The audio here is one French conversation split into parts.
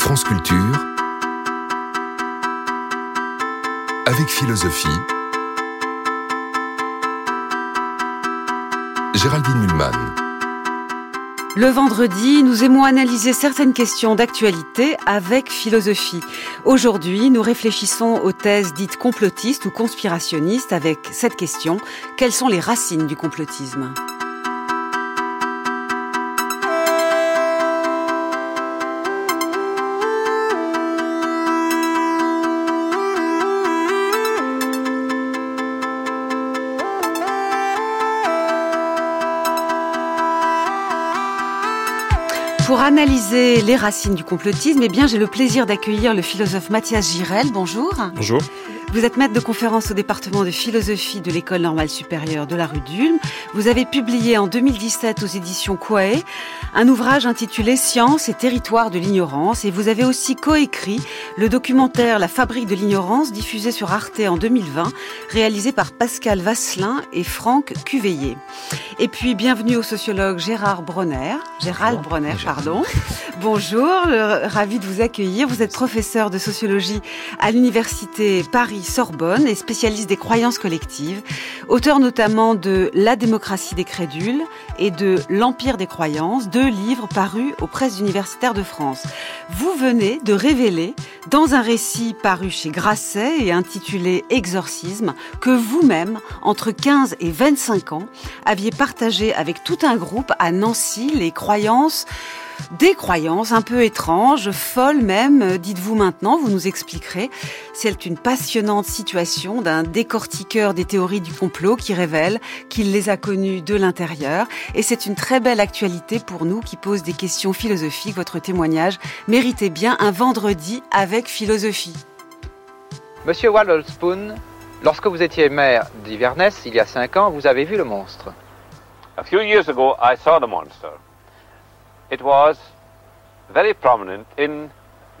France Culture, avec philosophie, Géraldine Mulman. Le vendredi, nous aimons analyser certaines questions d'actualité avec philosophie. Aujourd'hui, nous réfléchissons aux thèses dites complotistes ou conspirationnistes avec cette question, quelles sont les racines du complotisme? Analyser les racines du complotisme, eh bien, j'ai le plaisir d'accueillir le philosophe Mathias Girel. Bonjour. Bonjour. Vous êtes maître de conférence au département de philosophie de l'école normale supérieure de la rue d'Ulm. Vous avez publié en 2017 aux éditions Quae un ouvrage intitulé Science et territoire de l'ignorance et vous avez aussi coécrit le documentaire La fabrique de l'ignorance diffusé sur Arte en 2020, réalisé par Pascal Vasselin et Franck Cuveillé. Et puis bienvenue au sociologue Gérard Bronner, Gérald Bronner, pardon. Bonjour, ravi de vous accueillir. Vous êtes professeur de sociologie à l'université Paris-Sorbonne et spécialiste des croyances collectives, auteur notamment de La démocratie des crédules et de L'empire des croyances, deux livres parus aux presses universitaires de France. Vous venez de révéler dans un récit paru chez Grasset et intitulé Exorcisme que vous-même, entre 15 et 25 ans, aviez partagé avec tout un groupe à Nancy les croyances des croyances un peu étranges, folles même, dites-vous maintenant, vous nous expliquerez. C'est une passionnante situation d'un décortiqueur des théories du complot qui révèle qu'il les a connues de l'intérieur. Et c'est une très belle actualité pour nous qui pose des questions philosophiques. Votre témoignage méritait bien un vendredi avec philosophie. Monsieur Wallelspoon, lorsque vous étiez maire d'Iverness il y a cinq ans, vous avez vu le monstre. A few years ago, I saw the monster. It was very prominent in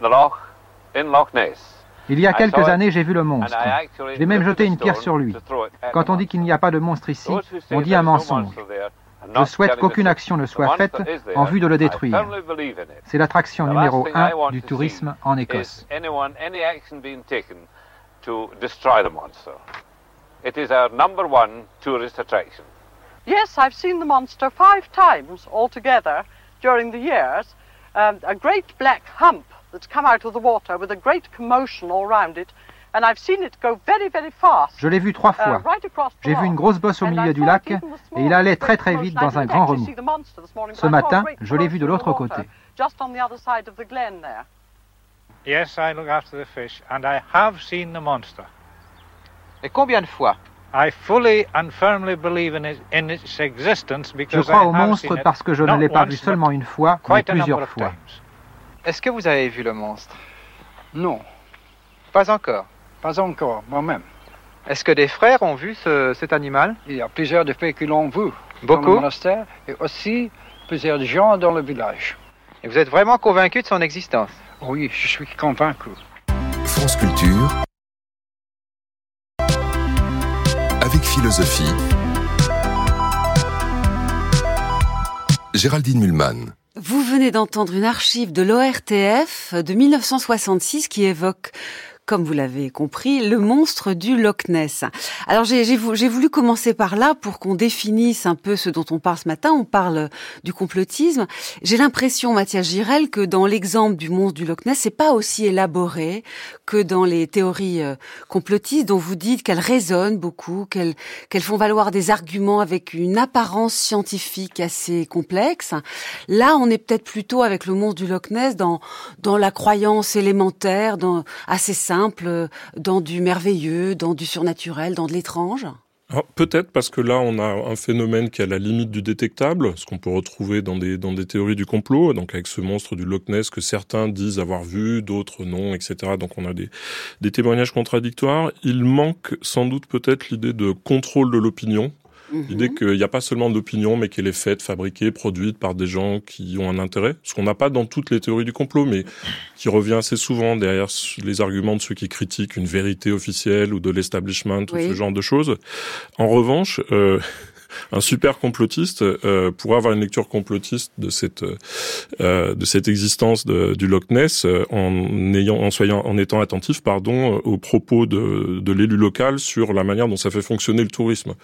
the Loch, in Loch Ness. Il y a quelques années, j'ai vu le monstre. J'ai même jeté une pierre sur lui. Quand on dit qu'il n'y a pas de monstre ici, on dit un mensonge. Je souhaite qu'aucune action ne soit faite en vue de le détruire. C'est l'attraction numéro un du tourisme en Écosse. It is our number one tourist attraction. Yes, I've seen the monster five times altogether during the years. Um, a great black hump that's come out of the water with a great commotion all round it. And I've seen it go very, very fast, Je l'ai vu trois uh, fois. right J'ai vu une grosse bosse au milieu du lac et il allait très très vite dans un grand remous. Ce matin, je l'ai vu de l'autre côté. water, Just on the other side of the glen there. Yes, I look after the fish, and I have seen the monster. Et combien de fois I fully and firmly believe in, it, in its existence Je because crois I au monstre parce que je ne l'ai pas vu seulement une fois, mais plusieurs fois. Est-ce que vous avez vu le monstre? Non, Pas encore. pas encore, moi-même. Est-ce que des frères ont vu ce- cet animal? Il y a plusieurs de faits qui l'ont vu dans le Beaucoup monastère et aussi plusieurs gens dans le village. Et vous êtes vraiment convaincu de son existence? Oui, je suis convaincu. France Culture, philosophie, Géraldine Mulman. Vous venez d'entendre une archive de l'ORTF de 1966 qui évoque comme vous l'avez compris, le monstre du Loch Ness. Alors j'ai j'ai vou- j'ai voulu commencer par là pour qu'on définisse un peu ce dont on parle ce matin. On parle du complotisme. J'ai l'impression, Mathias Girel, que dans l'exemple du monstre du Loch Ness, c'est pas aussi élaboré que dans les théories euh, complotistes dont vous dites qu'elles résonnent beaucoup, qu'elles qu'elles font valoir des arguments avec une apparence scientifique assez complexe. Là, on est peut-être plutôt avec le monstre du Loch Ness dans dans la croyance élémentaire, dans assez simple, euh, dans du merveilleux, dans du surnaturel, dans de l'étrange. Alors, Peut-être parce que là, on a un phénomène qui est à la limite du détectable, ce qu'on peut retrouver dans des, théories du complot, donc avec ce monstre du Loch Ness que certains disent avoir vu, d'autres non, etc. Donc on a des témoignages contradictoires. Il manque sans doute peut-être l'idée de contrôle de l'opinion, L'idée Mhm. qu'il n'y a pas seulement d'opinion, mais qu'elle est faite, fabriquée, produite par des gens qui ont un intérêt. Ce qu'on n'a pas dans toutes les théories du complot, mais qui revient assez souvent derrière les arguments de ceux qui critiquent une vérité officielle ou de l'establishment ou Oui. ce genre de choses. En revanche, euh, un super complotiste euh, pourrait avoir une lecture complotiste de cette euh, de cette existence de, du Loch Ness euh, en ayant en soyant en étant attentif pardon aux propos de, de l'élu local sur la manière dont ça fait fonctionner le tourisme.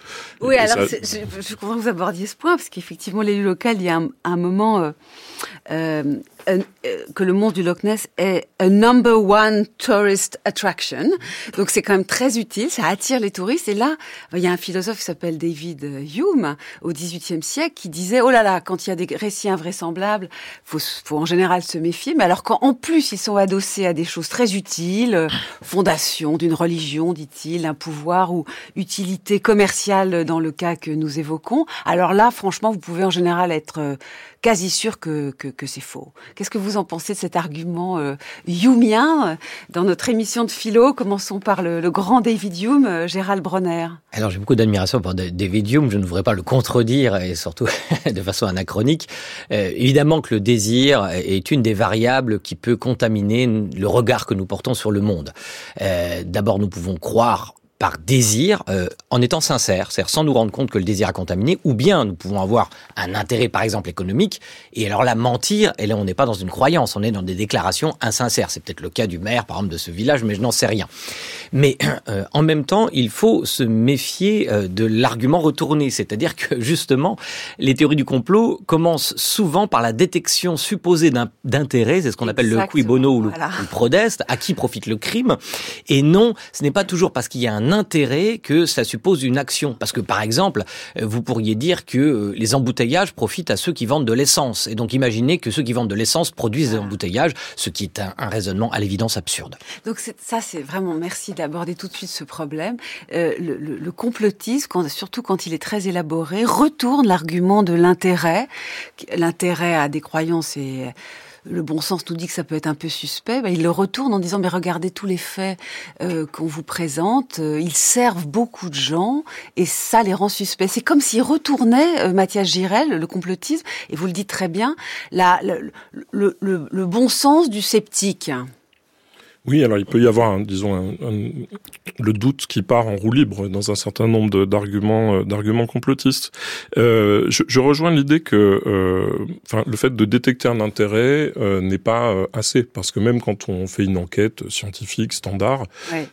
Oui, alors je, je, comprends que vous abordiez ce point parce qu'effectivement l'élu local il y a un, un moment euh, euh, que le mont du Loch Ness est a number one tourist attraction. Donc c'est quand même très utile, ça attire les touristes. Et là, il y a un philosophe qui s'appelle David Hume au XVIIIe siècle qui disait oh là là, quand il y a des récits invraisemblables, faut, faut en général se méfier. Mais alors quand en plus ils sont adossés à des choses très utiles, euh, fondation d'une religion, dit-il, un pouvoir ou utilité commerciale dans le cas que nous évoquons, alors là, franchement, vous pouvez en général être euh, quasi sûr que, que, que c'est faux. Qu'est-ce que vous en pensez de cet argument euh, Humien dans notre émission de philo? Commençons par le, le grand David Hume, euh, Gérald Bronner. Alors j'ai beaucoup d'admiration pour David Hume, je ne voudrais pas le contredire et surtout de façon anachronique. Euh, évidemment que le désir est une des variables qui peut contaminer le regard que nous portons sur le monde. Euh, D'abord nous pouvons croire par désir, euh, en étant sincère, c'est-à-dire sans nous rendre compte que le désir a contaminé, ou bien nous pouvons avoir un intérêt, par exemple, économique, et alors là, mentir, et là, on n'est pas dans une croyance, on est dans des déclarations insincères. C'est peut-être le cas du maire, par exemple, de ce village, mais je n'en sais rien. Mais euh, en même temps, il faut se méfier euh, de l'argument retourné, c'est-à-dire que, justement, les théories du complot commencent souvent par la détection supposée d'intérêt, c'est ce qu'on appelle le qui bono ou le, voilà. le prodeste, à qui profite le crime, et non, ce n'est pas toujours parce qu'il y a un intérêt que ça suppose une action. Parce que, par exemple, euh, vous pourriez dire que euh, les embouteillages profitent à ceux qui vendent de l'essence. Et donc, imaginez que ceux qui vendent de l'essence produisent des embouteillages, ce qui est un, un raisonnement à l'évidence absurde. Donc, ça, c'est vraiment merci d'aborder tout de suite ce problème. Euh, le, le, le, complotisme, quand, surtout quand il est très élaboré, retourne l'argument de l'intérêt. L'intérêt à des croyances et le bon sens nous dit que ça peut être un peu suspect, bah, il le retourne en disant mais regardez tous les faits euh, qu'on vous présente, euh, ils servent beaucoup de gens et ça les rend suspects. C'est comme s'il retournait euh, Mathias Girel, le complotisme, et vous le dites très bien, la, le, le, le, le bon sens du sceptique. Oui, alors il peut y avoir, un, disons, un, un, le doute qui part en roue libre dans un certain nombre d'arguments euh, d'arguments complotistes. Euh, je, je, rejoins l'idée que, euh, enfin, le fait de détecter un intérêt euh, n'est pas assez, parce que même quand on fait une enquête scientifique standard,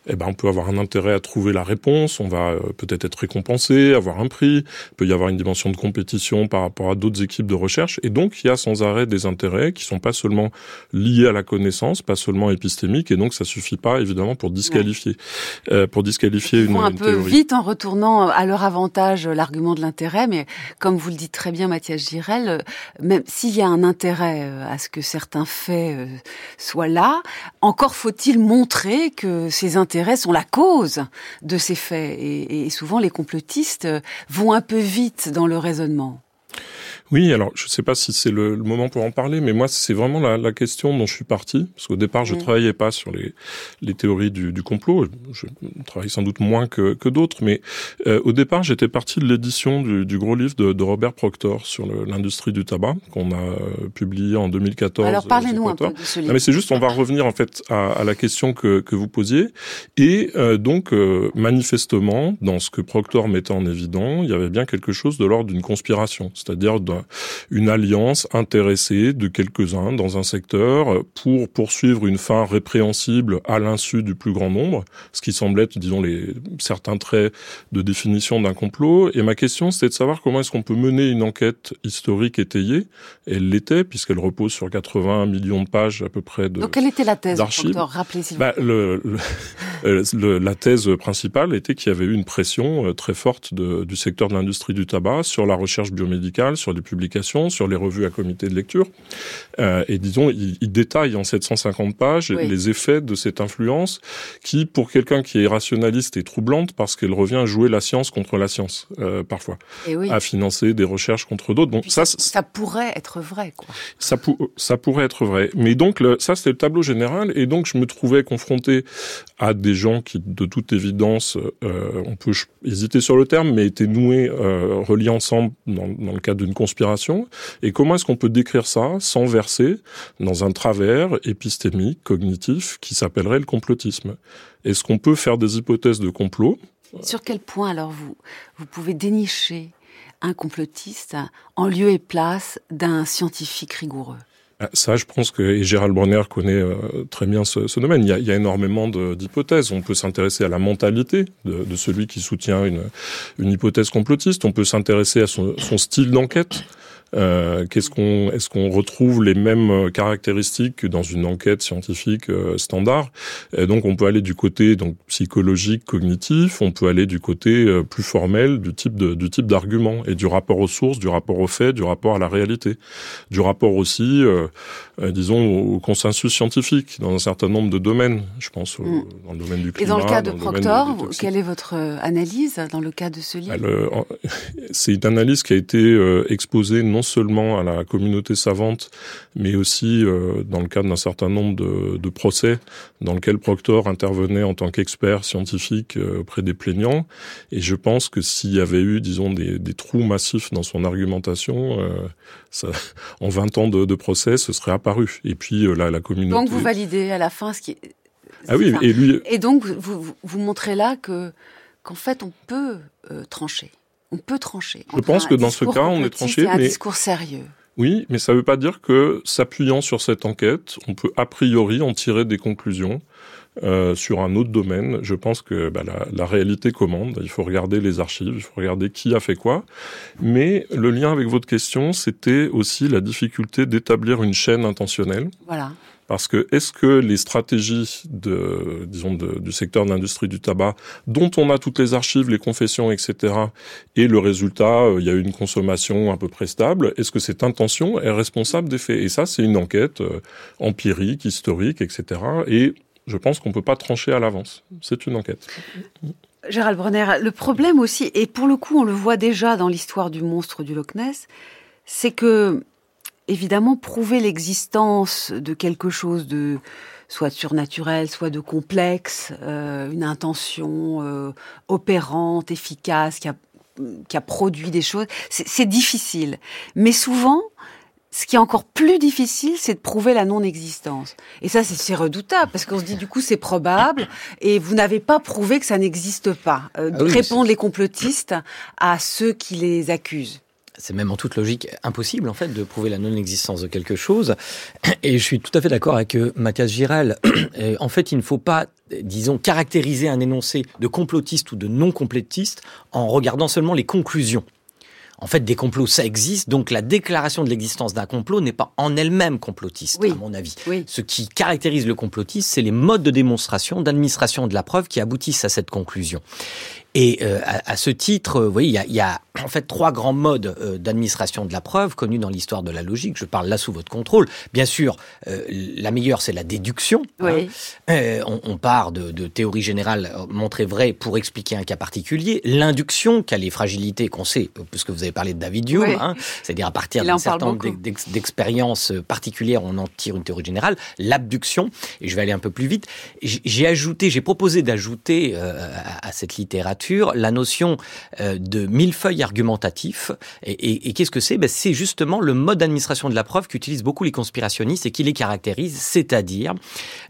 eh ben on peut avoir un intérêt à trouver la réponse, on va peut-être être récompensé, avoir un prix, il peut y avoir une dimension de compétition par rapport à d'autres équipes de recherche, et donc il y a sans arrêt des intérêts qui sont pas seulement liés à la connaissance, pas seulement épistémiques, et donc ça suffit pas évidemment pour disqualifier ouais. euh, pour disqualifier Ils une, un une peu théorie. vite en retournant à leur avantage l'argument de l'intérêt, mais comme vous le dites très bien, Mathias Girel, même s'il y a un intérêt euh, à ce que certains faits euh, soient là, encore faut-il montrer que ces intérêts sont la cause de ces faits, et, et souvent les complotistes vont un peu vite dans le raisonnement. Oui, alors je ne sais pas si c'est le, le, moment pour en parler, mais moi c'est vraiment la, la, question dont je suis parti, parce qu'au départ je ne mmh. travaillais pas sur les, les théories du, du, complot, je travaille sans doute moins que, que d'autres, mais euh, au départ j'étais parti de l'édition du, du, gros livre de, de Robert Proctor sur l'industrie du tabac, qu'on a euh, publié en 2014. Alors parlez-nous un peu de ce livre. Non, mais c'est juste, on va revenir en fait à, à la question que, que vous posiez, et euh, donc euh, manifestement, dans ce que Proctor mettait en évidence, il y avait bien quelque chose de l'ordre d'une conspiration, c'est-à-dire une alliance intéressée de quelques-uns dans un secteur pour poursuivre une fin répréhensible à l'insu du plus grand nombre, ce qui semble être, disons, les, certains traits de définition d'un complot. Et ma question, c'était de savoir comment est-ce qu'on peut mener une enquête historique étayée. Elle l'était, puisqu'elle repose sur 80 millions de pages à peu près de Donc quelle était la thèse, docteur? Rappelez s'il bah, le, le, le, La thèse principale était qu'il y avait eu une pression euh, très forte de, du secteur de l'industrie du tabac sur la recherche biomédicale, sur les publications, sur les revues à comité de lecture. Euh, et disons, il, il, détaille en 750 pages oui. les effets de cette influence qui, pour quelqu'un qui est rationaliste, est troublante parce qu'elle revient à jouer la science contre la science, euh, parfois. Oui. À financer des recherches contre d'autres. Bon, ça, ça, ça, pourrait être vrai, quoi. Ça, pour, ça pourrait être vrai. Mais donc, le, ça, c'était le tableau général. Et donc, je me trouvais confronté à des gens qui, de toute évidence, euh, on peut hésiter sur le terme, mais étaient noués, euh, reliés ensemble dans, dans le cadre d'une conspiration. Et comment est-ce qu'on peut décrire ça sans verser dans un travers épistémique, cognitif, qui s'appellerait le complotisme? Est-ce qu'on peut faire des hypothèses de complot? Sur quel point alors vous, vous pouvez dénicher un complotiste en lieu et place d'un scientifique rigoureux? Ça, je pense que Gérald Bronner connaît euh, très bien ce, domaine. Il y a, énormément d'hypothèses. On peut s'intéresser à la mentalité de, celui qui soutient une, hypothèse complotiste. On peut s'intéresser à son style d'enquête. Euh, qu'est-ce qu'on, est-ce qu'on retrouve les mêmes euh, caractéristiques que dans une enquête scientifique euh, standard? Et Donc, on peut aller du côté donc psychologique, cognitif. On peut aller du côté plus formel, du type de, du type d'argument et du rapport aux sources, du rapport aux faits, du rapport à la réalité, du rapport aussi, euh, disons, au consensus scientifique dans un certain nombre de domaines. Je pense au, mm. dans le domaine du climat. Et dans le cas de Proctor, quelle est votre analyse dans le cas de ce livre? C'est une analyse qui a été exposée non seulement à la communauté savante, mais aussi euh, dans le cadre d'un certain nombre de, de, procès dans lequel Proctor intervenait en tant qu'expert scientifique euh, auprès des plaignants. Et je pense que s'il y avait eu, disons, des, des, trous massifs dans son argumentation, euh, ça, en 20 ans de, de, procès, ce serait apparu. Et puis là, la communauté... Donc vous validez à la fin ce qui est... Ah oui, et lui... Et donc vous, vous, montrez là que qu'en fait on peut trancher on peut trancher. Je pense que dans ce cas, on est tranché. un discours sérieux. Oui, mais ça ne veut pas dire que, s'appuyant sur cette enquête, on peut a priori en tirer des conclusions. Euh, sur un autre domaine, je pense que bah, la, la, réalité commande. Il faut regarder les archives, il faut regarder qui a fait quoi. Mais le lien avec votre question, c'était aussi la difficulté d'établir une chaîne intentionnelle. Voilà. Parce que est-ce que les stratégies de, disons, du secteur de l'industrie du tabac, dont on a toutes les archives, les confessions, etc., et le résultat, euh, il y a une consommation à peu près stable, est-ce que cette intention est responsable des faits? Et ça, c'est une enquête euh, empirique, historique, etc. Et je pense qu'on peut pas trancher à l'avance. C'est une enquête. Gérald Bronner, le problème aussi, et pour le coup, on le voit déjà dans l'histoire du monstre du Loch Ness, c'est que évidemment prouver l'existence de quelque chose de soit de surnaturel, soit de complexe, euh, une intention euh, opérante, efficace, qui a, qui a produit des choses, c'est difficile. Mais souvent, ce qui est encore plus difficile, c'est de prouver la non-existence. Et ça, c'est redoutable, parce qu'on se dit, du coup, c'est probable, et vous n'avez pas prouvé que ça n'existe pas. Euh, ah répondent les complotistes à ceux qui les accusent c'est même en toute logique impossible en fait de prouver la non-existence de quelque chose. Et je suis tout à fait d'accord avec euh, Mathias Girel. en fait, il ne faut pas, disons, caractériser un énoncé de complotiste ou de non-complotiste en regardant seulement les conclusions. En fait, des complots, ça existe, donc la déclaration de l'existence d'un complot n'est pas en elle-même complotiste, à mon avis. Ce qui caractérise le complotisme, c'est les modes de démonstration, d'administration de la preuve qui aboutissent à cette conclusion. Et euh, à, ce titre, vous voyez, il y a, y a, en fait trois grands modes euh, d'administration de la preuve connus dans l'histoire de la logique. Je parle là sous votre contrôle. Bien sûr, euh, la meilleure, c'est la déduction. Oui. Hein. On, on, part de, de théories générales montrées vraies pour expliquer un cas particulier. L'induction, qui a les fragilités qu'on sait, puisque vous avez parlé de David Hume, hein, c'est-à-dire à partir d'un certain nombre d'expériences particulières, on en tire une théorie générale. L'abduction, et je vais aller un peu plus vite. J'ai ajouté, j'ai proposé d'ajouter à cette littérature la notion euh, de millefeuille argumentatif. Et, qu'est-ce que c'est? Ben, C'est justement le mode d'administration de la preuve qu'utilisent beaucoup les conspirationnistes et qui les caractérise, c'est-à-dire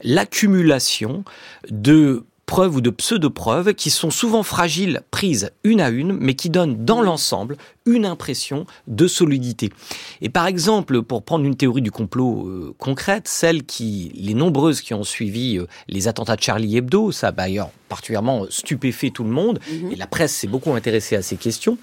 l'accumulation de preuves ou de pseudo-preuves qui sont souvent fragiles, prises une à une, mais qui donnent dans l'ensemble une impression de solidité. Et par exemple, pour prendre une théorie du complot euh, concrète, celle qui, les nombreuses qui ont suivi euh, les attentats de Charlie Hebdo, ça a d'ailleurs particulièrement stupéfait tout le monde, mhm. et la presse s'est beaucoup intéressée à ces questions,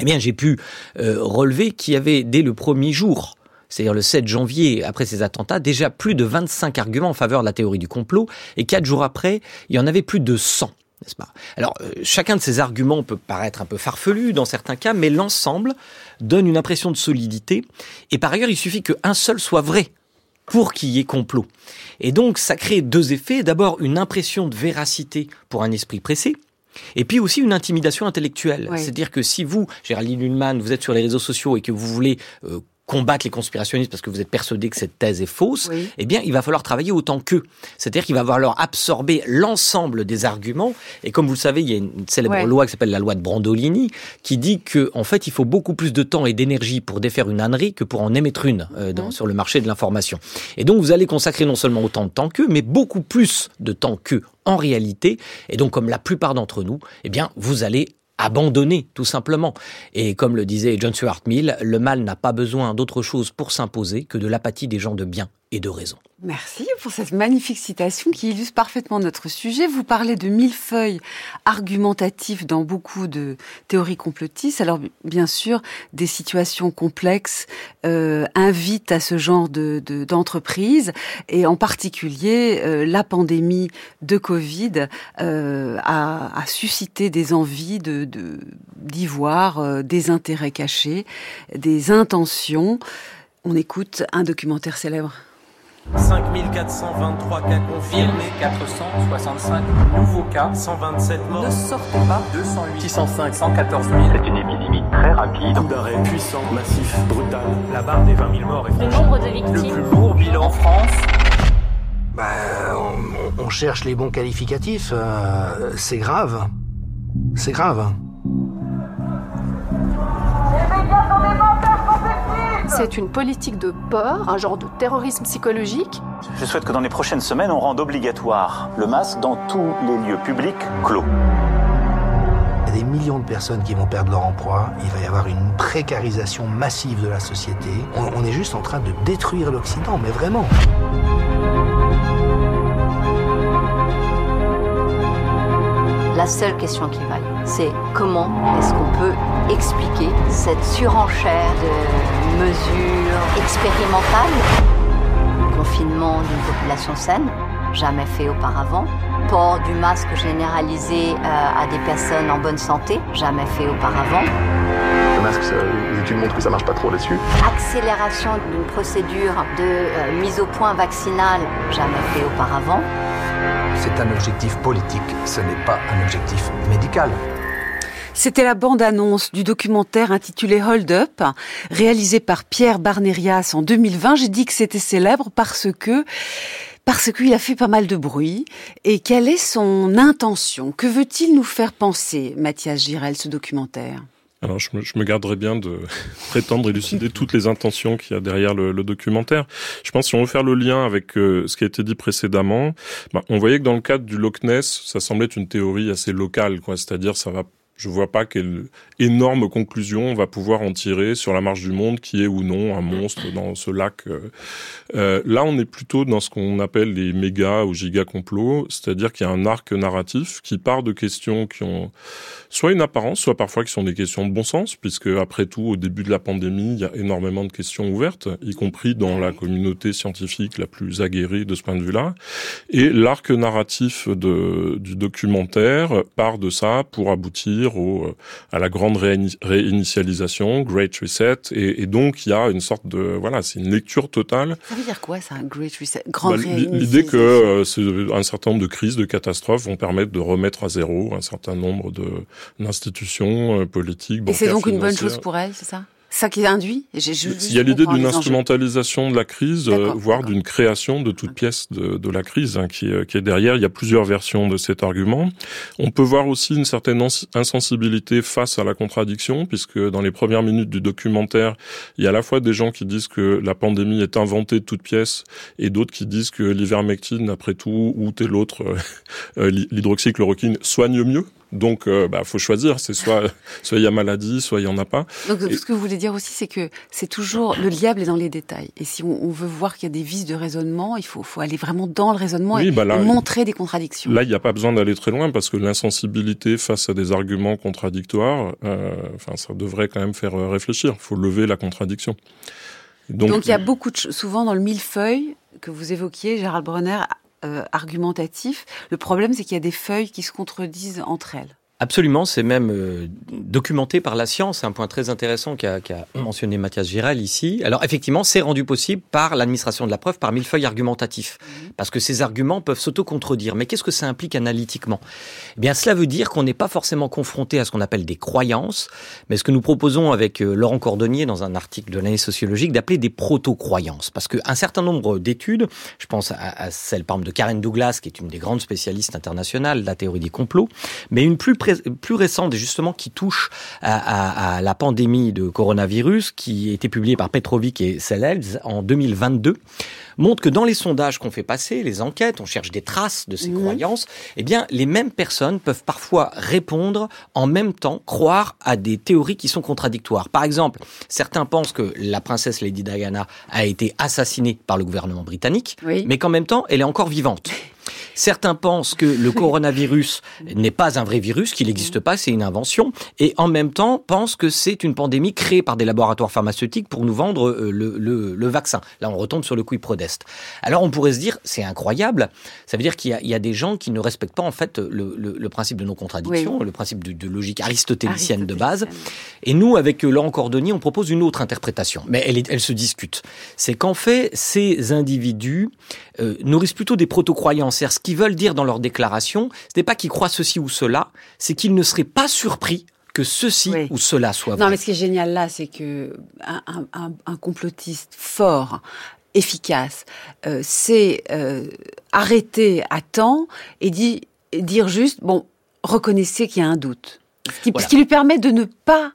eh bien j'ai pu euh, relever qu'il y avait dès le premier jour c'est-à-dire le 7 janvier, après ces attentats, déjà plus de 25 arguments en faveur de la théorie du complot, et quatre jours après, il y en avait plus de 100. N'est-ce pas? Alors, euh, chacun de ces arguments peut paraître un peu farfelu dans certains cas, mais l'ensemble donne une impression de solidité. Et par ailleurs, il suffit qu'un seul soit vrai pour qu'il y ait complot. Et donc, ça crée deux effets. D'abord, une impression de véracité pour un esprit pressé. Et puis aussi une intimidation intellectuelle. C'est-à-dire que si vous, Géraldine Lundman, vous êtes sur les réseaux sociaux et que vous voulez euh, combattre les conspirationnistes parce que vous êtes persuadé que cette thèse est fausse, eh bien, il va falloir travailler autant qu'eux. C'est-à-dire qu'il va falloir absorber l'ensemble des arguments. Et comme vous le savez, il y a une célèbre loi qui s'appelle la loi de Brandolini qui dit que, en fait, il faut beaucoup plus de temps et d'énergie pour défaire une ânerie que pour en émettre une euh, dans, sur le marché de l'information. Et donc, vous allez consacrer non seulement autant de temps qu'eux, mais beaucoup plus de temps qu'eux en réalité. Et donc, comme la plupart d'entre nous, eh bien, vous allez abandonné, tout simplement. Et comme le disait John Stuart Mill, le mal n'a pas besoin d'autre chose pour s'imposer que de l'apathie des gens de bien et de raison. Merci pour cette magnifique citation qui illustre parfaitement notre sujet. Vous parlez de millefeuilles argumentatifs dans beaucoup de théories complotistes. Alors bien sûr, des situations complexes euh, invitent à ce genre de d'entreprise et en particulier euh, la pandémie de Covid euh, a, a, suscité des envies de d'y voir euh, des intérêts cachés, des intentions. On écoute un documentaire célèbre. 5423 cas confirmés, 465 nouveaux cas, 127 morts. Ne sortez pas. 208, 605, 114 000. C'est une épidémie très rapide. Coup d'arrêt puissant, massif, brutal. La barre des 20 000 morts est Le nombre de victimes. Le plus lourd bilan en France. Bah, on, on, cherche les bons qualificatifs. Euh, c'est grave. C'est grave. C'est une politique de peur, un genre de terrorisme psychologique. Je souhaite que dans les prochaines semaines, on rende obligatoire le masque dans tous les lieux publics clos. Il y a des millions de personnes qui vont perdre leur emploi. Il va y avoir une précarisation massive de la société. On, on est juste en train de détruire l'Occident, mais vraiment. La seule question qui vaille, c'est comment est-ce qu'on peut expliquer cette surenchère de mesures expérimentales Confinement d'une population saine, jamais fait auparavant. Port du masque généralisé euh, à des personnes en bonne santé, jamais fait auparavant. Le masque, les études montrent que ça marche pas trop là-dessus. Accélération d'une procédure de euh, mise au point vaccinale, jamais fait auparavant. C'est un objectif politique, ce n'est pas un objectif médical. C'était la bande-annonce du documentaire intitulé Hold Up, réalisé par Pierre Barnerias en 2020. J'ai dit que c'était célèbre parce que parce qu'il a fait pas mal de bruit. Et quelle est son intention? Que veut-il nous faire penser, Mathias Girel, ce documentaire? Alors, je me, je me, garderai bien de prétendre élucider toutes les intentions qu'il y a derrière le, le, documentaire. Je pense si on veut faire le lien avec euh, ce qui a été dit précédemment, bah, on voyait que dans le cadre du Loch Ness, ça semblait une théorie assez locale, quoi. C'est-à-dire, ça va je vois pas quelle énorme conclusion on va pouvoir en tirer sur la marche du monde qui est ou non un monstre dans ce lac. Euh, là, on est plutôt dans ce qu'on appelle les méga ou giga complots, c'est-à-dire qu'il y a un arc narratif qui part de questions qui ont soit une apparence, soit parfois qui sont des questions de bon sens, puisque après tout, au début de la pandémie, il y a énormément de questions ouvertes, y compris dans la communauté scientifique la plus aguerrie de ce point de vue-là. Et l'arc narratif de, du documentaire part de ça pour aboutir au, à la grande réinitialisation, Great Reset, et, et, donc il y a une sorte de voilà, c'est une lecture totale. Ça veut dire quoi ça, Great Reset, grande bah, L'idée que euh, un certain nombre de crises, de catastrophes vont permettre de remettre à zéro un certain nombre de d'institutions euh, politiques. Et c'est donc une bonne chose pour elle, c'est ça? Ça qui induit Il y a l'idée d'une instrumentalisation de la crise, euh, voire d'une création de toute pièce de, de la crise hein, qui, qui, est derrière. Il y a plusieurs versions de cet argument. On peut voir aussi une certaine insensibilité face à la contradiction, puisque dans les premières minutes du documentaire, il y a à la fois des gens qui disent que la pandémie est inventée de toute pièce, et d'autres qui disent que l'ivermectine, après tout, ou tel autre, euh, l'hydroxychloroquine, soigne mieux. Donc, euh, bah, faut choisir. C'est soit, soit il y a maladie, soit il y en a pas. Donc, ce que vous voulez dire aussi, c'est que c'est toujours le diable est dans les détails. Et si on, on veut voir qu'il y a des vices de raisonnement, il faut, faut aller vraiment dans le raisonnement et, bah là, et, montrer des contradictions. Là, il n'y a pas besoin d'aller très loin parce que l'insensibilité face à des arguments contradictoires, euh, enfin, ça devrait quand même faire euh, réfléchir. Il faut lever la contradiction. Donc, Donc, il y a beaucoup de souvent dans le millefeuille que vous évoquiez, Gérald Brenner, euh, argumentatif. Le problème, c'est qu'il y a des feuilles qui se contredisent entre elles. Absolument, c'est même euh, documenté par la science. C'est un point très intéressant qu'a qu mentionné Mathias Giral ici. Alors effectivement, c'est rendu possible par l'administration de la preuve, par millefeuille argumentatif, mmh. parce que ces arguments peuvent s'auto-contredire. Mais qu'est-ce que ça implique analytiquement? Eh bien, cela veut dire qu'on n'est pas forcément confronté à ce qu'on appelle des croyances, mais ce que nous proposons avec euh, Laurent Cordonnier dans un article de l'année sociologique d'appeler des proto-croyances, parce qu'un certain nombre d'études, je pense à, à, celle par exemple de Karen Douglas, qui est une des grandes spécialistes internationales de la théorie des complots, mais une plus plus récente, justement, qui touche à, à, à, la pandémie de coronavirus, qui a été publiée par Petrovic et Selels en 2022, montrent que dans les sondages qu'on fait passer, les enquêtes, on cherche des traces de ces mhm. croyances, eh bien, les mêmes personnes peuvent parfois répondre en même temps, croire à des théories qui sont contradictoires. Par exemple, certains pensent que la princesse Lady Diana a été assassinée par le gouvernement britannique, mais qu'en même temps, elle est encore vivante. Certains pensent que le coronavirus n'est pas un vrai virus, qu'il n'existe pas, c'est une invention, et en même temps pensent que c'est une pandémie créée par des laboratoires pharmaceutiques pour nous vendre euh, le, vaccin. Là, on retombe sur le quiproquo prodeste. Alors, on pourrait se dire, c'est incroyable. Ça veut dire qu'il y, a des gens qui ne respectent pas en fait le, principe de non-contradiction, le principe de, logique aristotélicienne de base. Et nous, avec Laurent Cordonnier, on propose une autre interprétation, mais elle, elle se discute. C'est qu'en fait, ces individus euh, nourrissent plutôt des proto-croyances. Ce qu'ils veulent dire dans leur déclaration, ce n'est pas qu'ils croient ceci ou cela, c'est qu'ils ne seraient pas surpris que ceci ou cela soit vrai. Non, mais ce qui est génial là, c'est que un, complotiste fort, efficace, euh, c'est euh, arrêter à temps et dire juste bon, reconnaissez qu'il y a un doute, ce qui lui permet de ne pas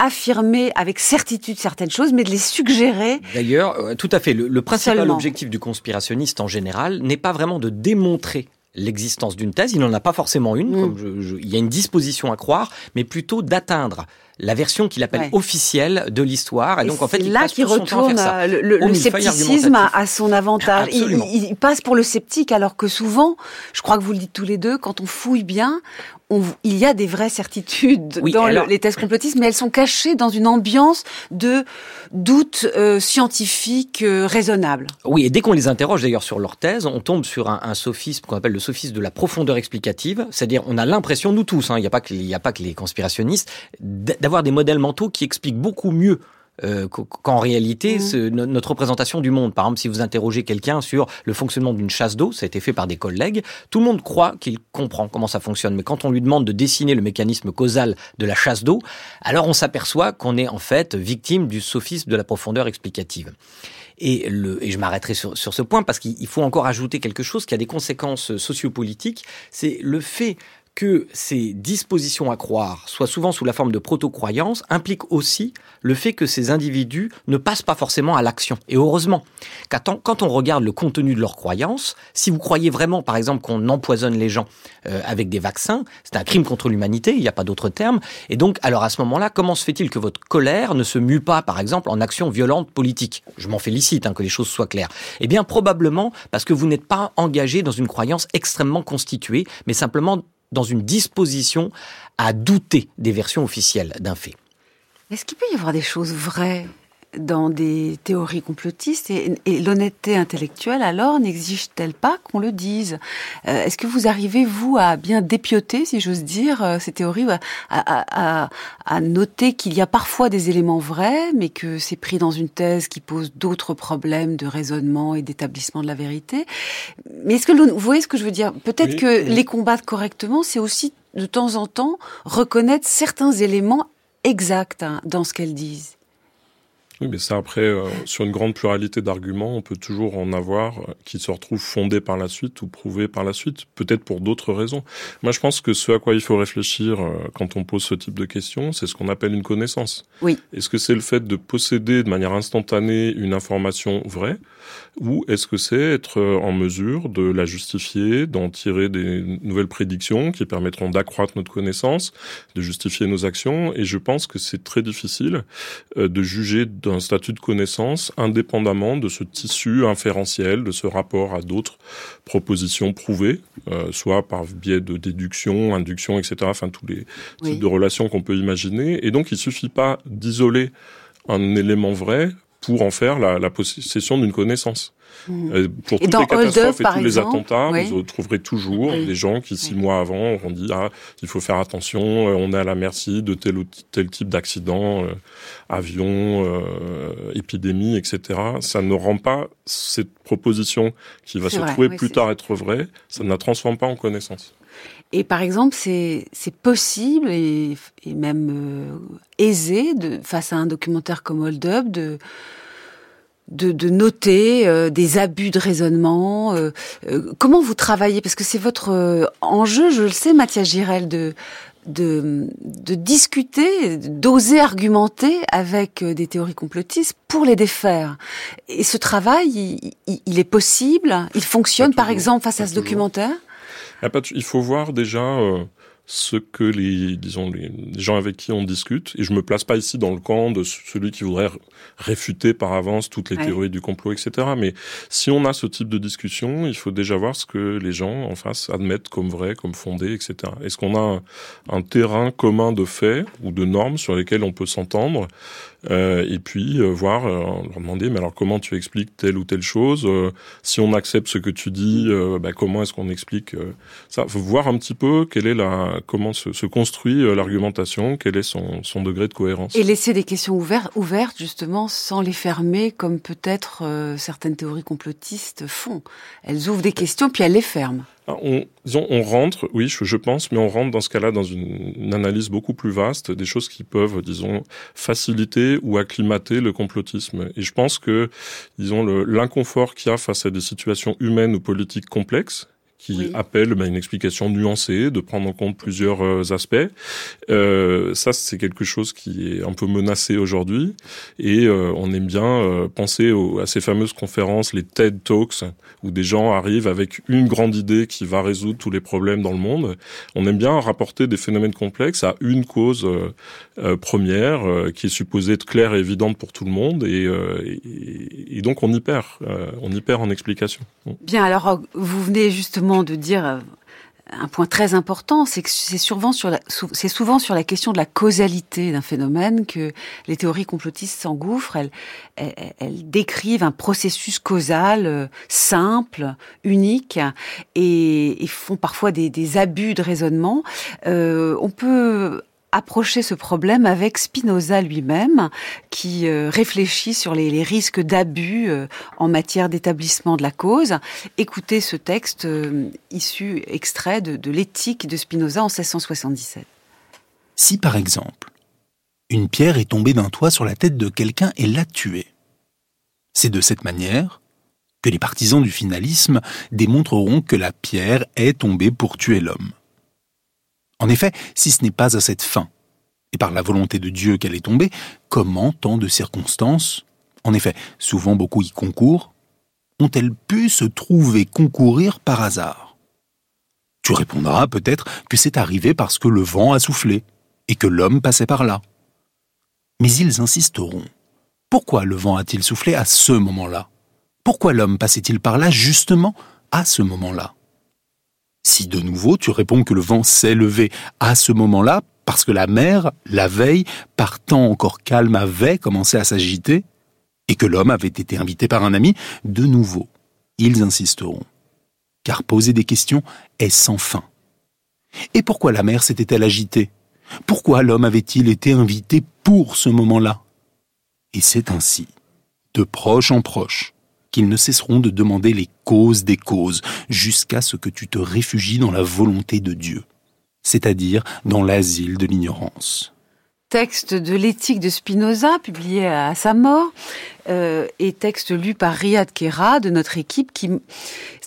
affirmer avec certitude certaines choses, mais de les suggérer. D'ailleurs, euh, tout à fait. Le, principal objectif du conspirationniste en général n'est pas vraiment de démontrer l'existence d'une thèse, il n'en a pas forcément une, mm. comme il y a une disposition à croire, mais plutôt d'atteindre la version qu'il appelle officielle de l'histoire. Et, donc en fait, là qu'il retourne le, scepticisme à, son avantage. il, passe pour le sceptique, alors que souvent, je crois que vous le dites tous les deux, quand on fouille bien, il y a des vraies certitudes dans les thèses complotistes, mais elles sont cachées dans une ambiance de doute euh, scientifique euh, raisonnable. Oui, et dès qu'on les interroge d'ailleurs sur leur thèse, on tombe sur un, sophisme qu'on appelle le sophisme de la profondeur explicative, c'est-à-dire on a l'impression, nous tous, hein, il n'y a, pas que, a pas que les conspirationnistes, d'avoir des modèles mentaux qui expliquent beaucoup mieux euh, qu'en réalité, mmh. notre représentation du monde. Par exemple, si vous interrogez quelqu'un sur le fonctionnement d'une chasse d'eau, ça a été fait par des collègues, tout le monde croit qu'il comprend comment ça fonctionne. Mais quand on lui demande de dessiner le mécanisme causal de la chasse d'eau, alors on s'aperçoit qu'on est en fait victime du sophisme de la profondeur explicative. Et, le, et je m'arrêterai sur, sur, ce point parce qu'il faut encore ajouter quelque chose qui a des conséquences sociopolitiques. C'est le fait que ces dispositions à croire soient souvent sous la forme de proto-croyances implique aussi le fait que ces individus ne passent pas forcément à l'action. Et heureusement, quand on regarde le contenu de leurs croyances, si vous croyez vraiment, par exemple, qu'on empoisonne les gens euh, avec des vaccins, c'est un crime contre l'humanité, il n'y a pas d'autre terme. Et donc, alors à ce moment-là, comment se fait-il que votre colère ne se mue pas, par exemple, en action violente politique Je m'en félicite, hein, que les choses soient claires. Eh bien, probablement parce que vous n'êtes pas engagé dans une croyance extrêmement constituée, mais simplement dans une disposition à douter des versions officielles d'un fait. Est-ce qu'il peut y avoir des choses vraies? Dans des théories complotistes et, l'honnêteté intellectuelle alors n'exige-t-elle pas qu'on le dise? Euh, Est-ce que vous arrivez vous à bien dépioter, si j'ose dire, euh, ces théories, à, à noter qu'il y a parfois des éléments vrais, mais que c'est pris dans une thèse qui pose d'autres problèmes de raisonnement et d'établissement de la vérité. Mais est-ce que vous voyez ce que je veux dire? Peut-être que les combattre correctement, c'est aussi de temps en temps reconnaître certains éléments exacts hein, dans ce qu'elles disent. Oui, mais ça après, euh, sur une grande pluralité d'arguments, on peut toujours en avoir euh, qui se retrouvent fondés par la suite ou prouvés par la suite, peut-être pour d'autres raisons. Moi, je pense que ce à quoi il faut réfléchir euh, quand on pose ce type de questions, c'est ce qu'on appelle une connaissance. Oui. Est-ce que c'est le fait de posséder de manière instantanée une information vraie ou est-ce que c'est être en mesure de la justifier, d'en tirer des nouvelles prédictions qui permettront d'accroître notre connaissance, de justifier nos actions? Et je pense que c'est très difficile de juger d'un statut de connaissance indépendamment de ce tissu inférentiel, de ce rapport à d'autres propositions prouvées, euh, soit par biais de déduction, induction, etc. Enfin, tous les types de relations qu'on peut imaginer. Et donc, il suffit pas d'isoler un élément vrai pour en faire la, la possession d'une connaissance. Mmh. Euh, pour toutes les catastrophes et tous les attentats, vous trouverez toujours des gens qui, six mois avant, auront dit ah, il faut faire attention, euh, on est à la merci de tel ou tel type d'accident, euh, avion, euh, épidémie, etc. Ça ne rend pas cette proposition qui va se trouver plus tard être vraie, ça ne la transforme pas en connaissance. Et par exemple, c'est possible et, et même aisé de, face à un documentaire comme Hold Up de de, de noter euh, des abus de raisonnement euh, euh, Comment vous travaillez? Parce que c'est votre enjeu, je le sais, Mathias Girel, de de, de discuter, d'oser argumenter avec des théories complotistes pour les défaire. Et ce travail, il, est possible, il fonctionne par exemple face à ce documentaire? Il faut voir déjà euh, ce que les, disons, les gens avec qui on discute. Et je me place pas ici dans le camp de celui qui voudrait réfuter par avance toutes les théories du complot, etc. Mais si on a ce type de discussion, il faut déjà voir ce que les gens en face admettent comme vrai, comme fondé, etc. Est-ce qu'on a un, terrain commun de faits ou de normes sur lesquels on peut s'entendre? Et puis euh, voir, euh, leur demander, mais alors comment tu expliques telle ou telle chose Si on accepte ce que tu dis, bah, comment est-ce qu'on explique ça Faut voir un petit peu quelle est la, comment se, se construit l'argumentation, quel est son, son degré de cohérence. Et laisser des questions ouvertes, ouvertes justement, sans les fermer, comme peut-être certaines théories complotistes font. Elles ouvrent des questions puis elles les ferment. Ah, on, rentre, oui, je, pense, mais on rentre dans ce cas-là dans une, analyse beaucoup plus vaste, des choses qui peuvent, disons, faciliter ou acclimater le complotisme. Et je pense que, disons, l'inconfort qu'il y a face à des situations humaines ou politiques complexes, qui appelle bah, une explication nuancée, de prendre en compte plusieurs euh, aspects. Euh, ça, c'est quelque chose qui est un peu menacé aujourd'hui, et euh, on aime bien euh, penser à ces fameuses conférences, les TED Talks, où des gens arrivent avec une grande idée qui va résoudre tous les problèmes dans le monde. On aime bien rapporter des phénomènes complexes à une cause première, qui est supposée être claire et évidente pour tout le monde, et, et, et donc on y perd, on y perd en explication. Bien, alors vous venez justement de dire euh, un point très important, c'est que c'est souvent sur la, souvent sur la question de la causalité d'un phénomène que les théories complotistes s'engouffrent. Elles, elles, décrivent un processus causal euh, simple, unique, et, font parfois des, des abus de raisonnement. Euh, on peut approcher ce problème avec Spinoza lui-même, qui euh, réfléchit sur les, risques d'abus euh, en matière d'établissement de la cause. Écoutez ce texte euh, issu, extrait de, l'éthique de Spinoza en 1677. Si par exemple, une pierre est tombée d'un toit sur la tête de quelqu'un et l'a tué, c'est de cette manière que les partisans du finalisme démontreront que la pierre est tombée pour tuer l'homme. En effet, si ce n'est pas à cette fin, et par la volonté de Dieu qu'elle est tombée, comment tant de circonstances, en effet, souvent beaucoup y concourent, ont-elles pu se trouver concourir par hasard? Tu répondras peut-être que c'est arrivé parce que le vent a soufflé, et que l'homme passait par là. Mais ils insisteront. Pourquoi le vent a-t-il soufflé à ce moment-là? Pourquoi l'homme passait-il par là justement à ce moment-là? Si de nouveau tu réponds que le vent s'est levé à ce moment-là, parce que la mer, la veille, par temps encore calme, avait commencé à s'agiter, et que l'homme avait été invité par un ami, de nouveau, ils insisteront. Car poser des questions est sans fin. Et pourquoi la mer s'était-elle agitée? Pourquoi l'homme avait-il été invité pour ce moment-là? Et c'est ainsi, de proche en proche, qu'ils ne cesseront de demander les causes des causes, jusqu'à ce que tu te réfugies dans la volonté de Dieu, c'est-à-dire dans l'asile de l'ignorance. Texte de l'éthique de Spinoza, publié à sa mort, euh, et texte lu par Riyad Kera de notre équipe, qui